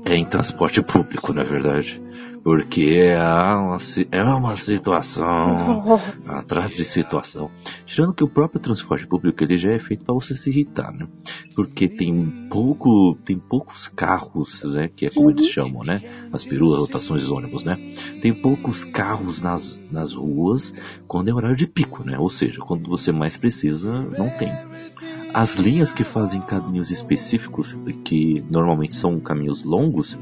é em transporte público, na verdade. Porque é uma, é uma situação Nossa. atrás de situação. Tirando que o próprio transporte público ele já é feito para você se irritar, né? Porque tem pouco, tem poucos carros, né? Que é como eles chamam, né? As peruas, rotações de ônibus, né? Tem poucos carros nas, nas ruas quando é horário de pico, né? Ou seja, quando você mais precisa, não tem. As linhas que fazem caminhos específicos, que normalmente são caminhos longos,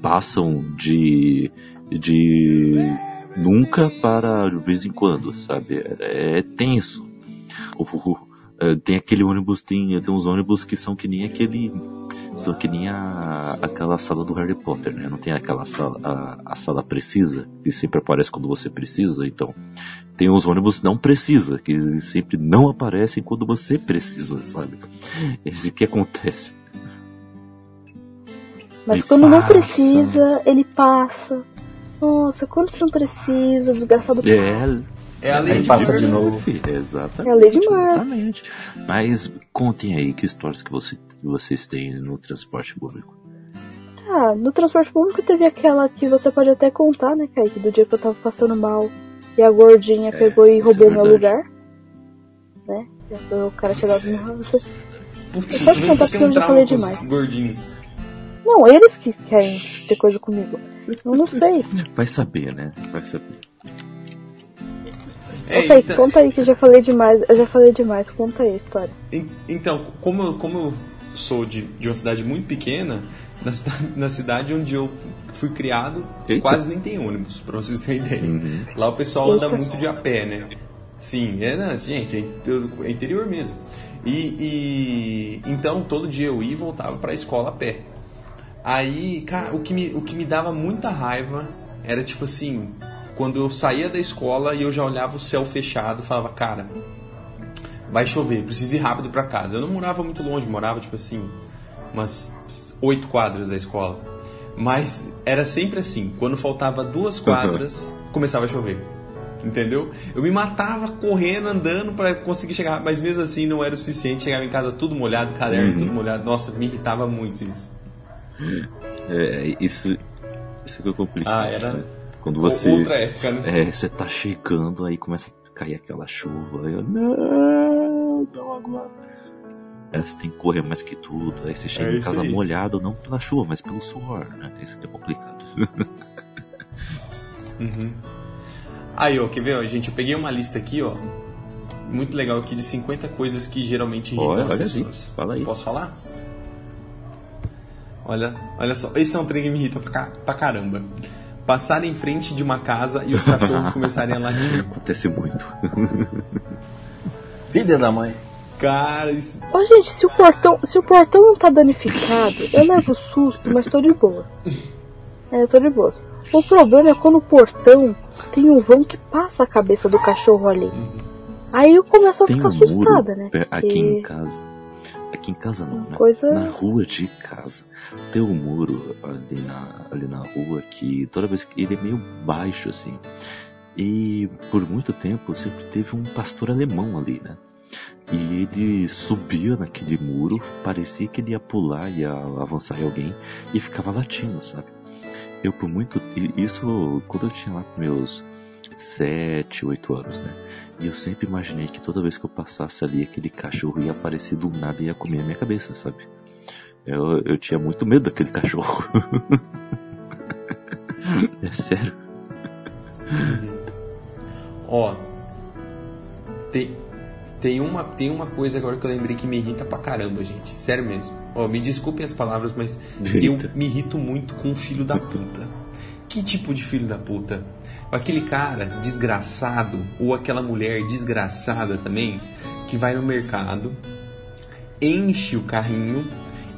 passam de de nunca para de vez em quando, sabe? É, é tenso. O- é, tem aquele ônibus, tem, tem uns ônibus que são que nem aquele. São que nem a, aquela sala do Harry Potter, né? Não tem aquela sala, a, a sala precisa, que sempre aparece quando você precisa, então. Tem uns ônibus não precisa, que sempre não aparecem quando você precisa, sabe? Esse que acontece. Mas Ele quando não passa. precisa, ele passa. Nossa, quando você não precisa, o desgraçado passa. É, É a lei Aí de passa Murphy. de novo. Exatamente. É a lei de. Exatamente. Mas contem aí que histórias que você- que vocês têm no transporte público. Ah, no transporte público teve aquela que você pode até contar, né, Kaique? Do dia que eu tava passando mal e a gordinha pegou e isso roubou é meu lugar. Né? O cara chegava e falava, você... Putz, Eu posso contar porque eu já falei demais. gordinhos. Não, eles que querem ter coisa comigo. Eu não sei. Vai saber, né? Vai saber. É, Kaique, então, conta aí que eu já falei demais. Eu já falei demais. Conta aí a história. En- Então, como eu, como eu sou de, de uma cidade muito pequena, na, cida- na cidade onde eu fui criado, Eita. quase nem tem ônibus, pra vocês terem [LAUGHS] ideia. Uhum. Lá o pessoal anda Eita. muito de a pé, né? Sim, é, não, gente, é é interior mesmo. E, e- então todo dia eu ia e voltava pra escola a pé. Aí, cara, o que me, o que me dava muita raiva era tipo assim, quando eu saía da escola e eu já olhava o céu fechado, falava, cara, vai chover, preciso ir rápido pra casa. Eu não morava muito longe, morava tipo assim, umas oito quadras da escola. Mas era sempre assim, quando faltava duas quadras, começava a chover. Entendeu? Eu me matava correndo, andando pra conseguir chegar, mas mesmo assim não era o suficiente. Chegava em casa tudo molhado, caderno Uhum. tudo molhado. Nossa, me irritava muito isso. [LAUGHS] É, isso, isso que é complicado. Ah, era né? Quando você. outra época, né? É, você tá chegando, aí começa a cair aquela chuva. Eu, não, não agora. Aí você tem que correr mais que tudo. Aí você chega É em casa aí. molhado, não pela chuva, mas pelo suor, né? Isso que é complicado. [LAUGHS] Uhum. Aí, ó, quer ver, ó, gente? Eu peguei uma lista aqui, ó. Muito legal aqui de 50 coisas que geralmente irritam Olha, as olha aí, pessoas. fala aí. Posso falar? Olha, olha só, esse é um trem que me irrita pra, ca- pra caramba. Passar em frente de uma casa e os cachorros [LAUGHS] começarem a latir. Acontece muito. [LAUGHS] Filha da mãe. Cara, isso. Ô, gente, se o portão, se o portão não tá danificado, eu levo susto, mas tô de boas. É, eu tô de boas. O problema é quando o portão tem um vão que passa a cabeça do cachorro ali. Aí eu começo a Tem ficar um muro assustada, né? aqui em casa. Aqui em casa não, né? coisa. Na rua de casa. Tem um muro ali na, ali na rua que toda vez que ele é meio baixo assim. E por muito tempo sempre teve um pastor alemão ali, né? E ele subia naquele muro, parecia que ele ia pular, ia avançar em alguém e ficava latindo, sabe? Eu por muito isso quando eu tinha lá meus 7, 8 anos, né? E eu sempre imaginei que toda vez que eu passasse ali aquele cachorro ia aparecer do nada e ia comer a minha cabeça, sabe? Eu, eu tinha muito medo daquele cachorro. [LAUGHS] é sério. Ó, tem, tem, uma, tem uma coisa agora que eu lembrei que me irrita pra caramba, gente. Sério mesmo. Ó, me desculpem as palavras, mas eu me irrito muito com o filho da puta. Que tipo de filho da puta? Aquele cara desgraçado, ou aquela mulher desgraçada também, que vai no mercado, enche o carrinho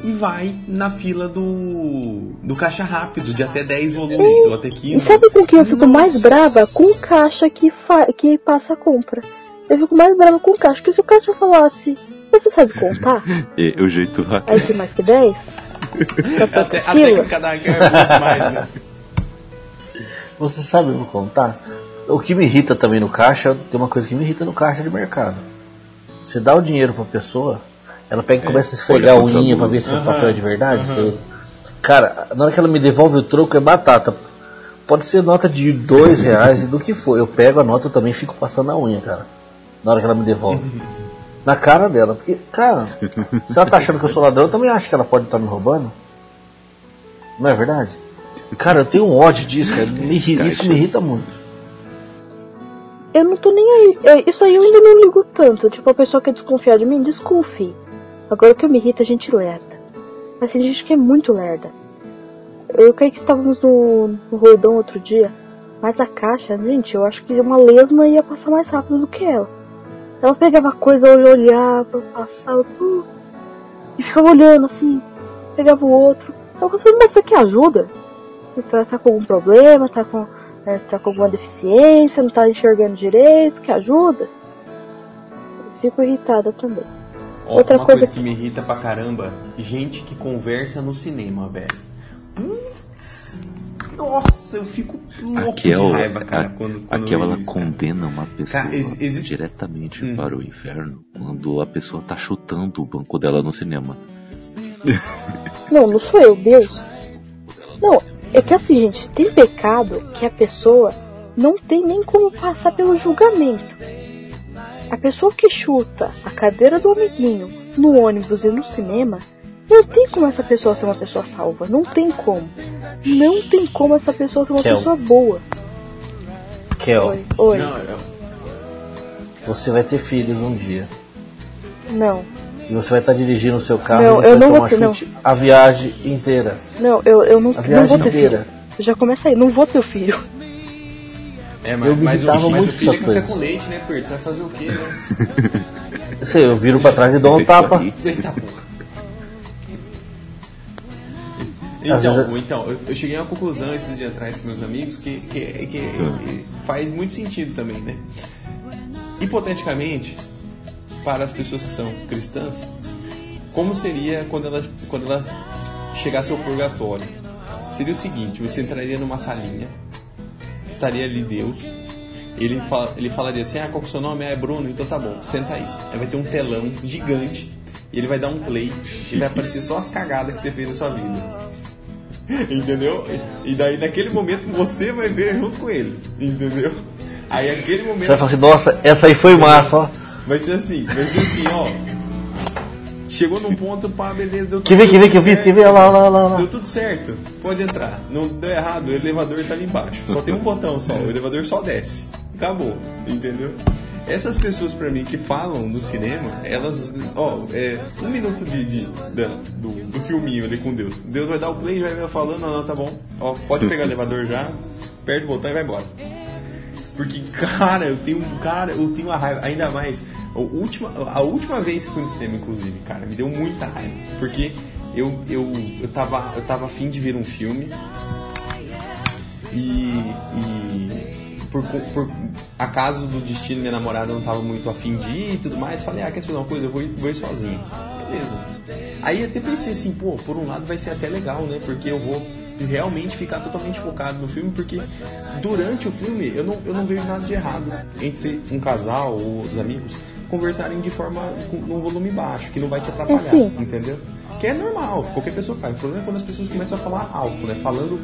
e vai na fila do, do caixa rápido, de até 10 volumes, ou até 15. E sabe com quem eu fico mais brava? Com o caixa que, fa que passa a compra. Eu fico mais brava com o caixa, porque se o caixa falasse, você sabe contar? [LAUGHS] É, o jeito Aí tem mais que 10? [LAUGHS] até, até que cada é muito mais, né? Você sabe me contar? O que me irrita também no caixa, tem uma coisa que me irrita no caixa de mercado. Você dá o dinheiro pra pessoa, ela pega e começa a esfregar a unha pra ver se o papel é de verdade. Você... Cara, na hora que ela me devolve o troco é batata. Pode ser nota de dois reais e do que for. Eu pego a nota e também fico passando a unha, cara. Na hora que ela me devolve. [LAUGHS] Na cara dela. Porque, cara, se ela tá achando que eu sou ladrão, eu também acho que ela pode estar me roubando. Não é verdade? Cara, eu tenho um ódio disso, cara. Me irrita, isso me irrita muito. Eu não tô nem aí. É, isso aí eu ainda não ligo tanto. Tipo, a pessoa que é desconfiar de mim, desconfie. Agora o que eu me irrita é gente lerda. Mas tem gente que é muito lerda. Eu creio que estávamos no, no Roldão outro dia. Mas a caixa, gente, eu acho que uma lesma ia passar mais rápido do que ela. Ela pegava coisa, eu olhava, passava, uh, e ficava olhando assim, pegava o outro. Eu falei, mas você quer ajuda? Tá, tá com algum problema, tá com, é, tá com alguma deficiência, não tá enxergando direito, quer ajuda? Eu fico irritada também. Ó, Outra uma coisa, coisa que... que me irrita pra caramba, gente que conversa no cinema, velho. Putz, nossa, eu fico louco Aqui é de raiva, cara, a, quando, quando aqui eu ela vejo isso, condena uma pessoa Cara, ex- existe- diretamente Hum. para o inferno quando a pessoa tá chutando o banco dela no cinema. Não, não sou eu, Deus. Não, é que assim, gente, tem pecado que a pessoa não tem nem como passar pelo julgamento. A pessoa que chuta a cadeira do amiguinho no ônibus e no cinema, não tem como essa pessoa ser uma pessoa salva. Não tem como. Não tem como essa pessoa ser uma Kel. pessoa boa. Kel, Oi, oi. Não, eu- você vai ter filhos um dia. Não, E você vai estar dirigindo o seu carro Não, e você eu vai não tomar vou ter, não. chute a viagem inteira. não, eu, eu não, A não viagem vou ter inteira. filho. Já começa aí, não vou ter filho. é, Eu mas, me mas, o, mas muito o filho é com café essas com leite, né, Perto? Você vai fazer o quê, né? [LAUGHS] Você, eu viro pra trás e dou um tapa. Eita porra. Então, vezes- então eu, eu cheguei a uma conclusão esses dias atrás com meus amigos que, que, que- que faz muito sentido também, né? Hipoteticamente, para as pessoas que são cristãs, como seria quando ela, quando ela chegasse ao purgatório? Seria o seguinte: você entraria numa salinha, estaria ali Deus, ele, fala, ele falaria assim: Ah, qual que é o seu nome? Ah, é Bruno, então tá bom, senta aí. Aí vai ter um telão gigante, e ele vai dar um play, e vai aparecer só as cagadas que você fez na sua vida. [LAUGHS] Entendeu? E daí naquele momento você vai ver junto com ele. Entendeu? Aí aquele Você momento vai falar assim, nossa, essa aí foi massa, ó. Vai ser assim, vai ser assim, ó. Chegou num ponto, pá, beleza, deu Que vê, que vê, que eu tudo fiz, que vê, lá, lá, lá, lá. Deu tudo certo, pode entrar. Não deu errado, o elevador tá ali embaixo. Só tem um botão só, o elevador só desce. Acabou, entendeu? Essas pessoas pra mim que falam no cinema, elas, ó, é um minuto de, de- da- do, do filminho ali com Deus. Deus vai dar o play, vai falando, não, não, tá bom. Ó, pode pegar o elevador já, aperta o botão e vai embora. Porque, cara, eu tenho, cara, eu tenho uma raiva, ainda mais. A última, a última vez que fui no cinema, inclusive, cara, me deu muita raiva. Porque eu, eu, eu, tava, eu tava afim de ver um filme. E. e por, por acaso do destino, minha namorada não tava muito afim de ir e tudo mais. Falei, ah, quer saber uma coisa? Eu vou vou ir sozinho. Beleza. Aí até pensei assim, pô, por um lado vai ser até legal, né? Porque eu vou realmente ficar totalmente focado no filme, porque durante o filme eu não, eu não vejo nada de errado entre um casal ou os amigos conversarem de forma com num volume baixo, que não vai te atrapalhar, sim. entendeu? Que é normal, qualquer pessoa faz. O problema é quando as pessoas começam a falar alto, né? Falando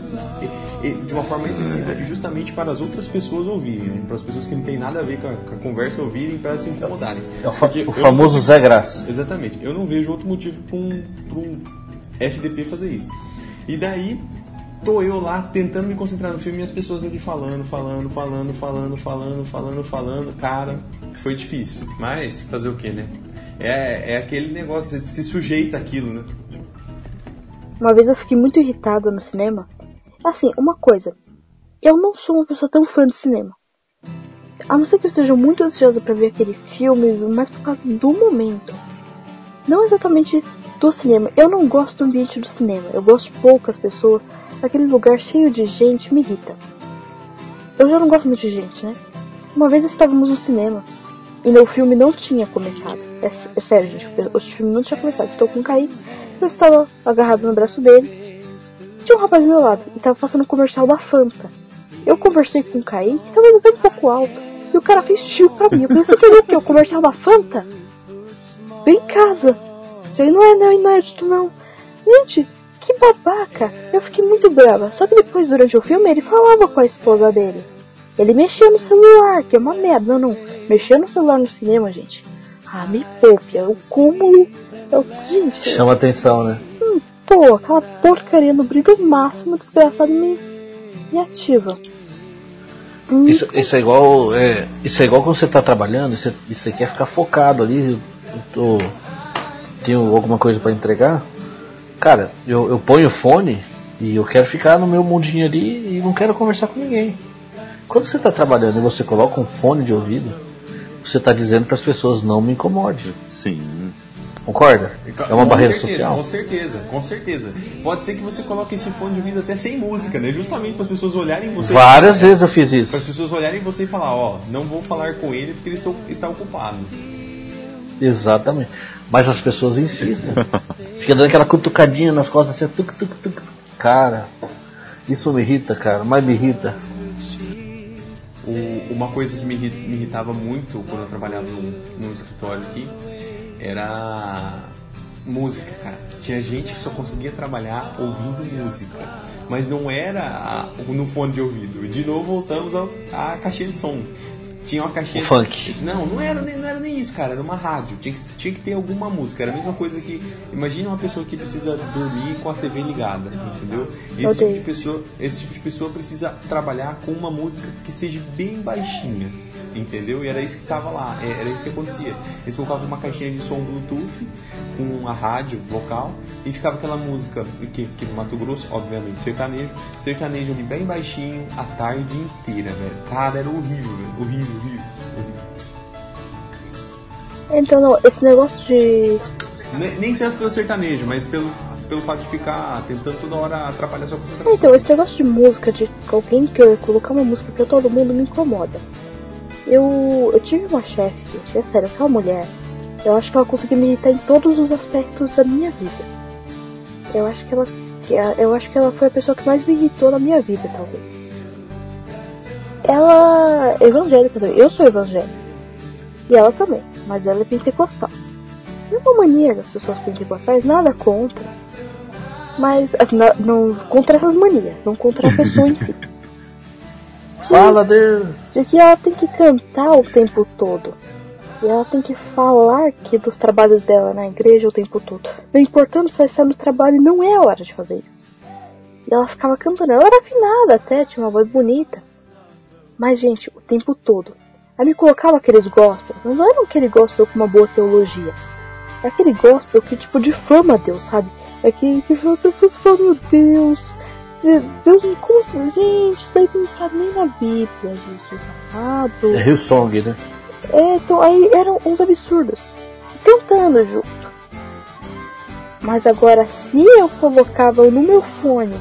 de uma forma excessiva, justamente para as outras pessoas ouvirem, né? Para as pessoas que não tem nada a ver com a, com a conversa ouvirem, para elas se incomodarem. É o, fa- o famoso não- Zé Graça. Exatamente. Eu não vejo outro motivo para um, pra um FDP fazer isso. E daí, tô eu lá tentando me concentrar no filme e as pessoas ali falando, falando, falando, falando, falando, falando, falando. Cara, foi difícil. Mas, fazer o que, né? É, é aquele negócio, você se sujeita àquilo, né? Uma vez eu fiquei muito irritada no cinema. Assim, uma coisa. Eu não sou uma pessoa tão fã de cinema. A não ser que eu esteja muito ansiosa pra ver aquele filme, mas por causa do momento. Não exatamente do cinema. Eu não gosto do ambiente do cinema. Eu gosto de poucas pessoas. Aquele lugar cheio de gente me irrita. Eu já não gosto muito de gente, né? Uma vez estávamos no cinema e o filme não tinha começado. É, é sério, gente. O filme não tinha começado. Estou com o Kaique. Eu estava agarrado no braço dele. Tinha um rapaz do meu lado e estava passando um comercial da Fanta. Eu conversei com o Kaique, estava um pouco alto. E o cara fez tio pra mim. Eu pensei que ele o quê? O comercial da Fanta? Vem em casa. Isso aí não é, não é inédito, não. Gente, que babaca. Eu fiquei muito brava. Só que depois, durante o filme, ele falava com a esposa dele. Ele mexia no celular, que é uma merda. Não, não. Mexer no celular no cinema, gente. Ah, me poupe. É o cúmulo. É o... Gente, Chama atenção, né? pô, aquela porcaria no brilho máximo, desgraçado me, me ativa. Hum, Isso, isso é igual. É, isso é igual quando você tá trabalhando e você, quer ficar focado ali. Eu tô, tenho alguma coisa pra entregar. Cara, eu, eu ponho o fone e eu quero ficar no meu mundinho ali e não quero conversar com ninguém. Quando você tá trabalhando e você coloca um fone de ouvido, você tá dizendo para as pessoas não me incomode. Sim. Concorda? É uma Com barreira certeza, social. Com certeza, com certeza. Pode ser que você coloque esse fone de ouvido até sem música, né? Justamente para as pessoas olharem você. Várias vezes eu fiz Para as isso. pessoas olharem você e falar, ó, não vou falar com ele porque ele está, está ocupado. Exatamente. Mas as pessoas insistem. Fica dando aquela cutucadinha nas costas assim, tuc, tuc, tuc. Cara, isso me irrita, cara, mas me irrita. O- uma coisa que me, me irritava muito quando eu trabalhava num, num escritório aqui era música, cara. Tinha gente que só conseguia trabalhar ouvindo música. Mas não era a- no fone de ouvido. De novo voltamos à caixinha de som. Tinha uma caixinha. O funk. Não, não era, nem, não era nem isso, cara. Era uma rádio. Tinha que, tinha que ter alguma música. Era a mesma coisa que. Imagina uma pessoa que precisa dormir com a TV ligada, entendeu? Esse tipo, Odeio. de pessoa, esse tipo de pessoa precisa trabalhar com uma música que esteja bem baixinha, entendeu? E era isso que estava lá, é, era isso que acontecia. Eles colocavam uma caixinha de som Bluetooth com a rádio local e ficava aquela música, que, que no Mato Grosso, obviamente, sertanejo, sertanejo ali bem baixinho a tarde inteira, velho. Cara, era horrível, velho. Horrível, horrível. horrível. Então, não, esse negócio de. Nem, nem tanto pelo sertanejo, mas pelo, pelo fato de ficar tentando toda hora atrapalhar sua concentração. Então, esse negócio de música, de alguém que colocar uma música pra todo mundo me incomoda. Eu, eu tive uma chefe, gente, é sério, aquela mulher, eu acho que ela conseguiu me irritar em todos os aspectos da minha vida. Eu acho que ela, eu acho que ela foi a pessoa que mais me irritou na minha vida, talvez. Ela é evangélica também, eu sou evangélica. E ela também, mas ela é pentecostal. É uma mania das pessoas pentecostais, nada contra. Mas assim, na- não contra essas manias, não contra a pessoa em si. [LAUGHS] Fala, Deus. De que ela tem que cantar o tempo todo. E ela tem que falar que dos trabalhos dela na igreja o tempo todo. Não importando se ela está no trabalho, não é a hora de fazer isso. E ela ficava cantando. Ela era afinada até, tinha uma voz bonita. Mas, gente, o tempo todo. Aí me colocava aqueles gospels. Mas não era aquele gospel com uma boa teologia. É aquele gospel que, tipo, difama Deus, sabe? É que, que pessoas falam, meu Deus. Deus, como assim? Gente, isso aí não tá nem na Bíblia, Jesus amado. É Hillsong, né? É, então aí eram uns absurdos. Cantando junto. Mas agora, se eu colocava no meu fone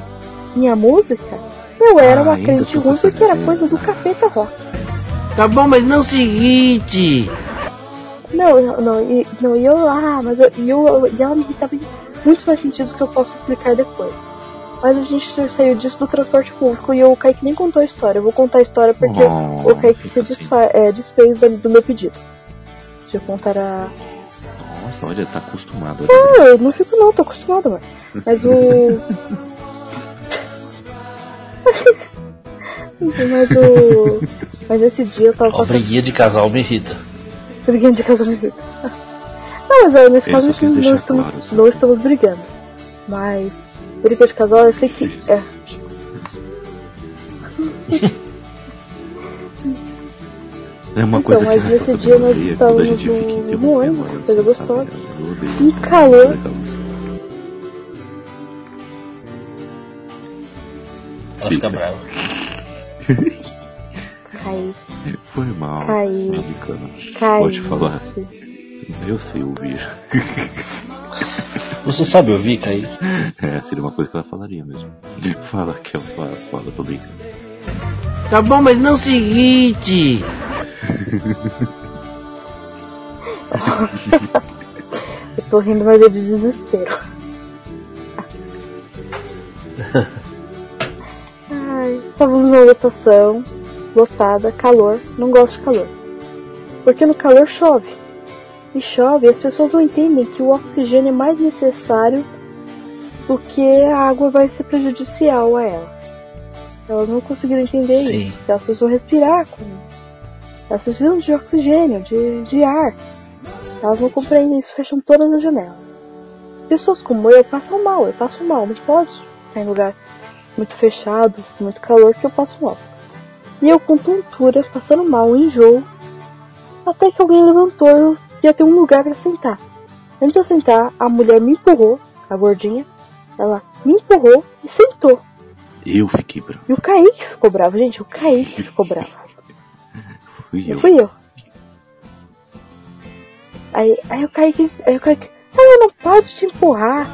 minha música, eu era Ah, uma crente ruim essa porque era coisa do cara. capeta rock. Tá bom, mas não é o seguinte. Não, não, não, e, não, e eu lá, mas eu, e eu, e ela me irritava em muitos mais sentidos que eu posso explicar depois. Mas a gente saiu disso do transporte público e o Kaique nem contou a história. Eu vou contar a história porque Oh, o Kaique se assim. desfa- é, desfez do, do meu pedido. Se eu contar a. Nossa, olha, tá acostumado. Olha. Não, eu não fico não, tô acostumado, mano. Mas o. [LAUGHS] Mas o. Mas esse dia eu tava Ó, passando. briguinha de casal me irrita. Briguinha de casamento. Não, mas é, nesse Ele caso não estamos, claro, não estamos brigando. Mas briga de casal eu sei que. É. É uma Então, coisa mas que nesse dia nós estávamos no ônibus, coisa gostosa. né? Um isso. calor. Ela fica brava. Cai, Foi mal, Caiu. mexicana. cai. Pode falar. Eu sei ouvir. [LAUGHS] Você sabe ouvir, Kaique? [LAUGHS] É, seria uma coisa que ela falaria mesmo. [LAUGHS] Fala que ela fala, fala, tô brincando. Tá bom, mas não se irrite. Eu tô rindo, mas é de desespero. Ai, estávamos numa lotação, lotada, calor. Não gosto de calor. Porque no calor chove. E chove as pessoas não entendem que o oxigênio é mais necessário do que a água vai ser prejudicial a elas. Elas não conseguiram entender Sim. isso. Elas precisam respirar com. Elas precisam de oxigênio, de, de ar. Elas não compreendem isso, fecham todas as janelas. Pessoas como eu passam mal, eu passo mal, não pode ficar em lugar muito fechado, muito calor, que eu passo mal. E eu com tontura, passando mal, enjoo, até que alguém levantou eu ia ter um lugar para sentar. Antes de eu sentar, a mulher me empurrou, a gordinha, ela me empurrou e sentou. Eu fiquei bravo. E o Kaique ficou bravo, gente, o Kaique [LAUGHS] ficou bravo. Fui eu. fui eu. Aí, aí o Kaique, aí o Kaique, ela não pode te empurrar.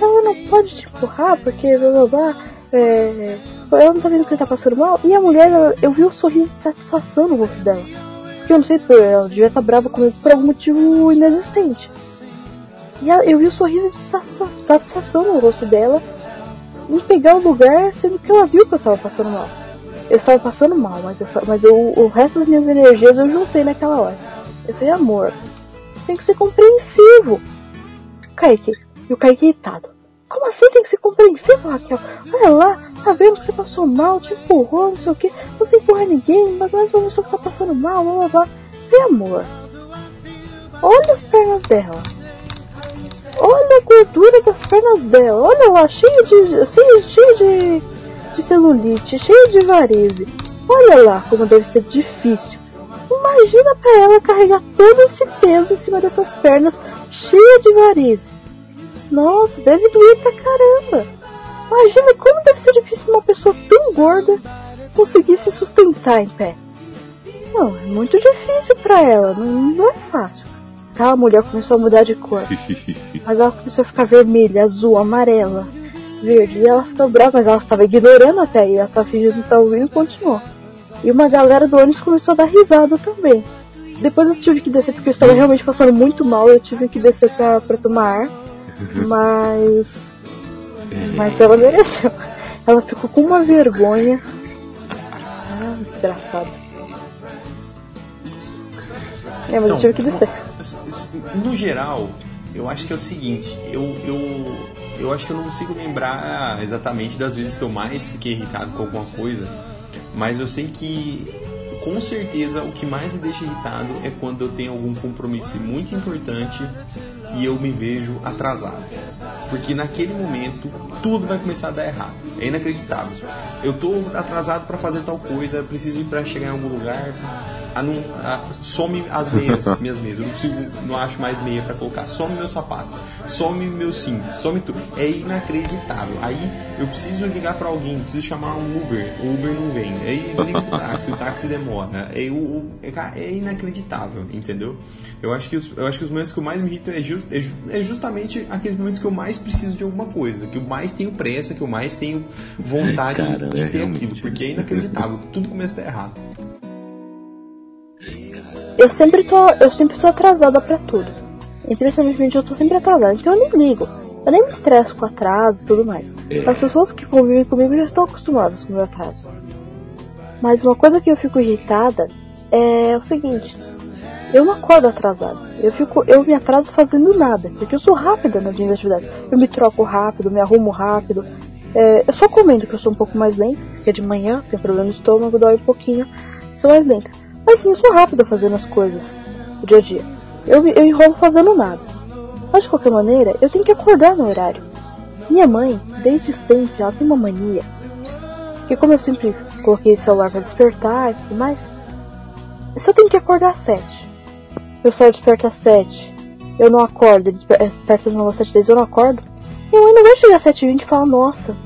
Ela não pode te empurrar porque blá blá blá. É, ela não tá vendo que ele tá passando mal. E a mulher, ela- eu vi o sorriso de satisfação no rosto dela. Que eu não sei, ela devia estar brava comigo por algum motivo inexistente. E eu vi o sorriso de satisfa- satisfação no rosto dela em pegar o lugar, sendo que ela viu que eu tava passando mal. Eu estava passando mal, mas, eu, mas eu, o resto das minhas energias eu juntei naquela hora. Eu falei, amor, tem que ser compreensivo. Kaique, e o Kaique irritado. Como assim tem que ser compreensivo, Raquel? Olha lá, tá vendo que você passou mal, te empurrou, não sei o que. Não se empurra ninguém, mas mais uma pessoa que tá passando mal, blá blá blá. E amor, olha as pernas dela. Olha a gordura das pernas dela. Olha lá, cheio de. cheio, cheio de, de celulite, cheio de varize. Olha lá como deve ser difícil. Imagina pra ela carregar todo esse peso em cima dessas pernas cheias de varize. Nossa, deve doer pra caramba. Imagina como deve ser difícil uma pessoa tão gorda conseguir se sustentar em pé. Não, é muito difícil pra ela, não, não é fácil. Aquela mulher começou a mudar de cor. [LAUGHS] Mas ela começou a ficar vermelha, azul, amarela, verde. E ela ficou brava, mas ela estava ignorando até aí. Ela estava fingindo que estava ouvindo e continuou. E uma galera do ônibus começou a dar risada também. Depois eu tive que descer porque eu estava realmente passando muito mal. Eu tive que descer pra tomar ar. Mas. Mas ela mereceu. Ela ficou com uma vergonha. Ah, desgraçada. É, mas eu tive que descer. No geral, eu acho que é o seguinte, eu, eu, eu acho que eu não consigo lembrar exatamente das vezes que eu mais fiquei irritado com alguma coisa, mas eu sei que com certeza o que mais me deixa irritado é quando eu tenho algum compromisso muito importante e eu me vejo atrasado. Porque naquele momento tudo vai começar a dar errado. É inacreditável. Eu tô atrasado para fazer tal coisa, preciso ir para chegar em algum lugar. A some as meias, [LAUGHS] minhas meias. Eu não consigo, não acho mais meia para colocar. Some meu sapato, some meu cinto, some tudo. É inacreditável. Aí eu preciso ligar para alguém, preciso chamar um Uber. O Uber não vem. Aí eu ligo pro táxi, o táxi demora. É, o, o- é, é inacreditável, entendeu? Eu acho que os, eu acho que os momentos que eu mais me irritam é, ju- é é justamente aqueles momentos que eu mais preciso de alguma coisa, que eu mais tenho pressa, que eu mais tenho vontade [LAUGHS] Cara, de é ter aquilo, porque é inacreditável. [LAUGHS] Tudo começa a dar errado. Eu sempre tô, eu sempre tô atrasada pra tudo. Impressionantemente eu tô sempre atrasada, então eu nem ligo. Eu nem me estresso com atraso e tudo mais. As pessoas que convivem comigo já estão acostumadas com o meu atraso. Mas uma coisa que eu fico irritada é o seguinte. Eu não acordo atrasado. Eu fico, eu me atraso fazendo nada, porque eu sou rápida nas minhas atividades. Eu me troco rápido, me arrumo rápido. É, eu só comendo que eu sou um pouco mais lenta, porque de manhã tem problema no estômago, dói um pouquinho, sou mais lenta. Mas sim, eu sou rápida fazendo as coisas do dia a dia. Eu, eu enrolo fazendo nada. Mas de qualquer maneira, eu tenho que acordar no horário. Minha mãe, desde sempre, ela tem uma mania. Que como eu sempre coloquei o celular para despertar e tudo mais, eu tenho que acordar às sete, meu celular desperta às sete, eu não acordo, ele desper- é, desperta de novo às sete dez, eu não acordo, minha mãe não vai chegar às sete e vinte e falar, nossa,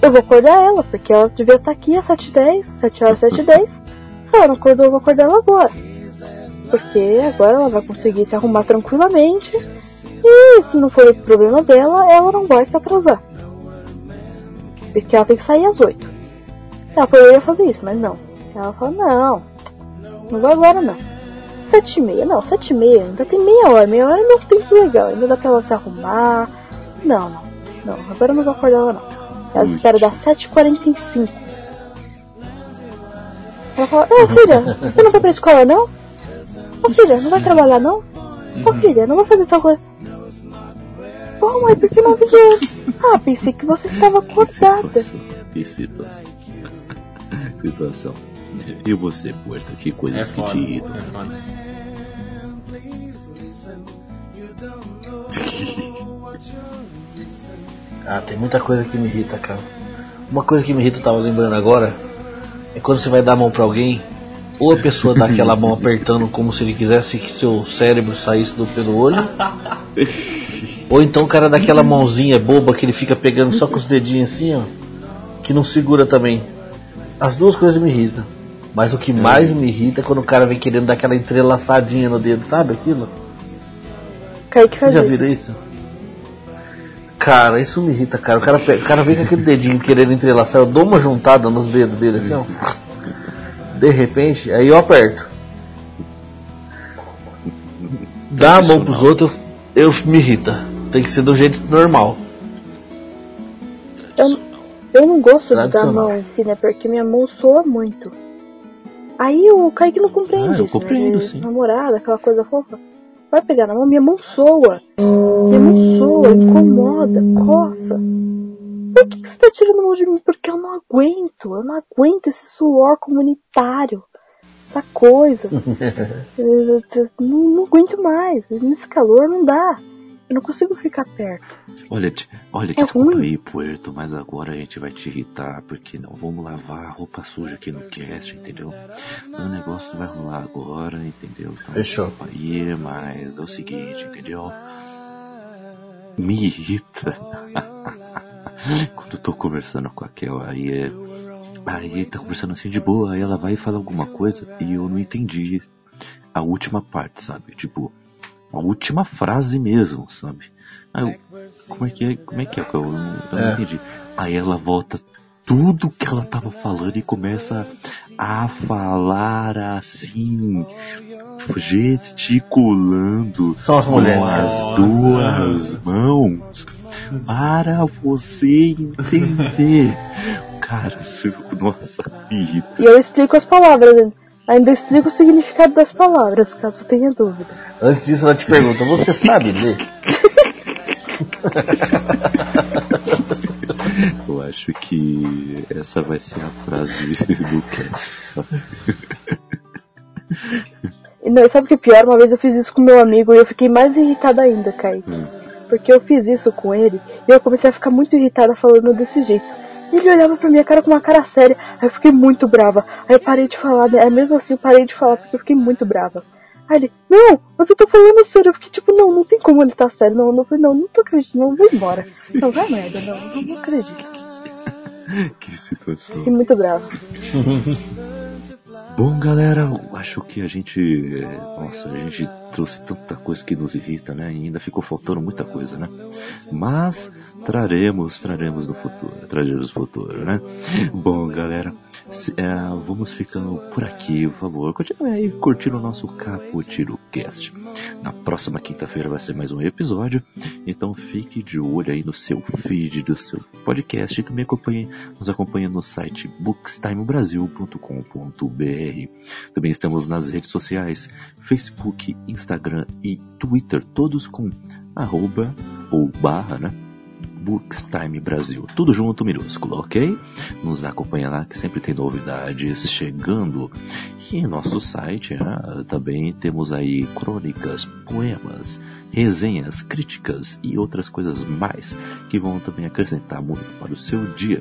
eu vou acordar ela, porque ela devia estar aqui às sete e dez, sete horas, sete e dez, se ela não acordou, eu vou acordar ela agora. Porque agora ela vai conseguir se arrumar tranquilamente, e se não for o problema dela, ela não vai se atrasar. Porque ela tem que sair às oito. Ela poderia fazer isso, mas não. Ela fala, não, não vou agora não. Sete e meia, não, sete e meia, ainda tem meia hora, meia hora é meu tempo legal, ainda dá pra ela se arrumar. Não, não, não, agora eu não vou acordar ela não. Ela espera dar 7h45. Ela fala, ô filha, você não vai pra escola não? Ô filha, não vai trabalhar não? Ô filha, não vai fazer tal coisa. Pô, mãe, por que não avisou antes? Ah, pensei que você estava [LAUGHS] acordada. situação. Que [LAUGHS] situação. situação. E você, Puerto? Que coisas É que foda. te irritam? É foda. [LAUGHS] Ah, tem muita coisa que me irrita, cara. Uma coisa que me irrita, eu tava lembrando agora, é quando você vai dar a mão pra alguém, ou a pessoa dá aquela mão [LAUGHS] apertando como se ele quisesse que seu cérebro saísse do pelo olho, [LAUGHS] ou então o cara dá aquela mãozinha boba que ele fica pegando só com os dedinhos assim, ó, que não segura também. As duas coisas me irritam. Mas o que mais me irrita é quando o cara vem querendo dar aquela entrelaçadinha no dedo, sabe aquilo? Kaique faz já isso. viram isso? Cara, isso me irrita, cara. O cara, o cara vem com aquele dedinho querendo entrelaçar, eu dou uma juntada nos dedos dele assim, ó. De repente, aí eu aperto. Dá a mão pros outros, eu me irrita. Tem que ser do jeito normal. Eu, eu não gosto de dar a mão em si, né? Porque minha mão soa muito. Aí o Kaique não compreende Ah, eu isso, compreendo, né? sim. Namorada, aquela coisa fofa. Vai pegar na mão, minha mão soa. Minha mão soa, incomoda, coça. Por que, que você tá tirando a mão de mim? Porque eu não aguento. Eu não aguento esse suor comunitário. Essa coisa. [LAUGHS] Eu- eu- não, não aguento mais. Nesse calor não dá. Eu não consigo ficar perto. Olha, olha, É desculpa ruim. aí, Puerto, mas agora a gente vai te irritar, porque não vamos lavar a roupa suja aqui no cast, entendeu? O negócio vai rolar agora, entendeu? Então, Fechou. Aí, mas é o seguinte, entendeu? Me irrita. [LAUGHS] Quando eu tô conversando com a Kel, aí é. Aí tá conversando assim de boa, aí ela vai e fala alguma coisa e eu não entendi a última parte, sabe? Tipo, a última frase mesmo, sabe? Aí eu, como é que é? Como é que é? Eu não, eu não É. entendi. Aí ela volta tudo que ela tava falando e começa a falar assim, gesticulando São as com mulheres. as Nossa. duas mãos para você entender. Cara, nossa, me irrita. E eu explico as palavras. Ainda explico o significado das palavras, caso tenha dúvida. Antes disso, ela te pergunta: Você sabe ler? [LAUGHS] Eu acho que essa vai ser a frase do cast, sabe? E não, sabe o que é pior? Uma vez eu fiz isso com meu amigo e eu fiquei mais irritada ainda, Kaique. Hum. Porque eu fiz isso com ele e eu comecei a ficar muito irritada falando desse jeito. Ele olhava pra minha cara com uma cara séria. Aí eu fiquei muito brava. Aí eu parei de falar, né? Aí mesmo assim eu parei de falar porque eu fiquei muito brava. Aí ele, não, você tá falando sério. Eu fiquei tipo, não, não tem como ele tá sério. Não, não, não, não tô acreditando, não, vou embora. Não, vai merda, não, não, não acredito. [LAUGHS] Que situação. Fiquei muito brava. [LAUGHS] Bom, galera, acho que a gente. Nossa, a gente trouxe tanta coisa que nos irrita, né? E ainda ficou faltando muita coisa, né? Mas traremos, traremos no futuro, traremos no futuro, né? Bom, galera, É, vamos ficando por aqui, por favor. Continue aí curtindo o nosso Caputiro Cast. Na próxima quinta-feira vai ser mais um episódio, então fique de olho aí no seu feed do seu podcast e também acompanhe, nos acompanhe no site bookstimebrasil.com.br. Também estamos nas redes sociais, Facebook, Instagram e Twitter, todos com arroba ou barra, né? Bookstime Brasil. Tudo junto, minúsculo, ok? Nos acompanha lá que sempre tem novidades chegando. E em nosso site né, também temos aí crônicas, poemas, resenhas, críticas e outras coisas mais que vão também acrescentar muito para o seu dia.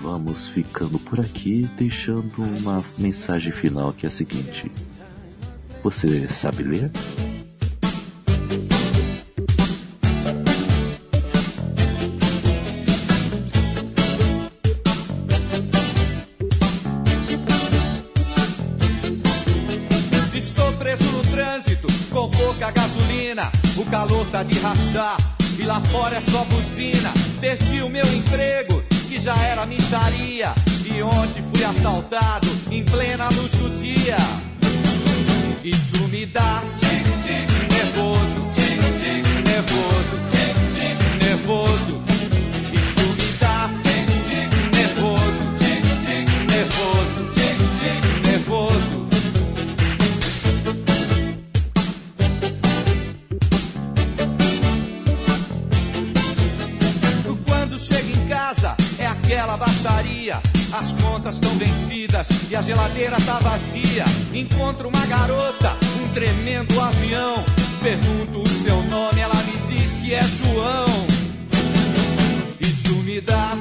Vamos ficando por aqui, deixando uma mensagem final que é a seguinte: Você sabe ler? Calor tá de rachar e lá fora é só buzina. Perdi o meu emprego, que já era micharia. E ontem fui assaltado em plena luz do dia. Isso me dá nervoso, nervoso, nervoso. Baixaria. As contas estão vencidas e a geladeira tá vazia. Encontro uma garota, um tremendo avião. Pergunto o seu nome, ela me diz que é João. Isso me dá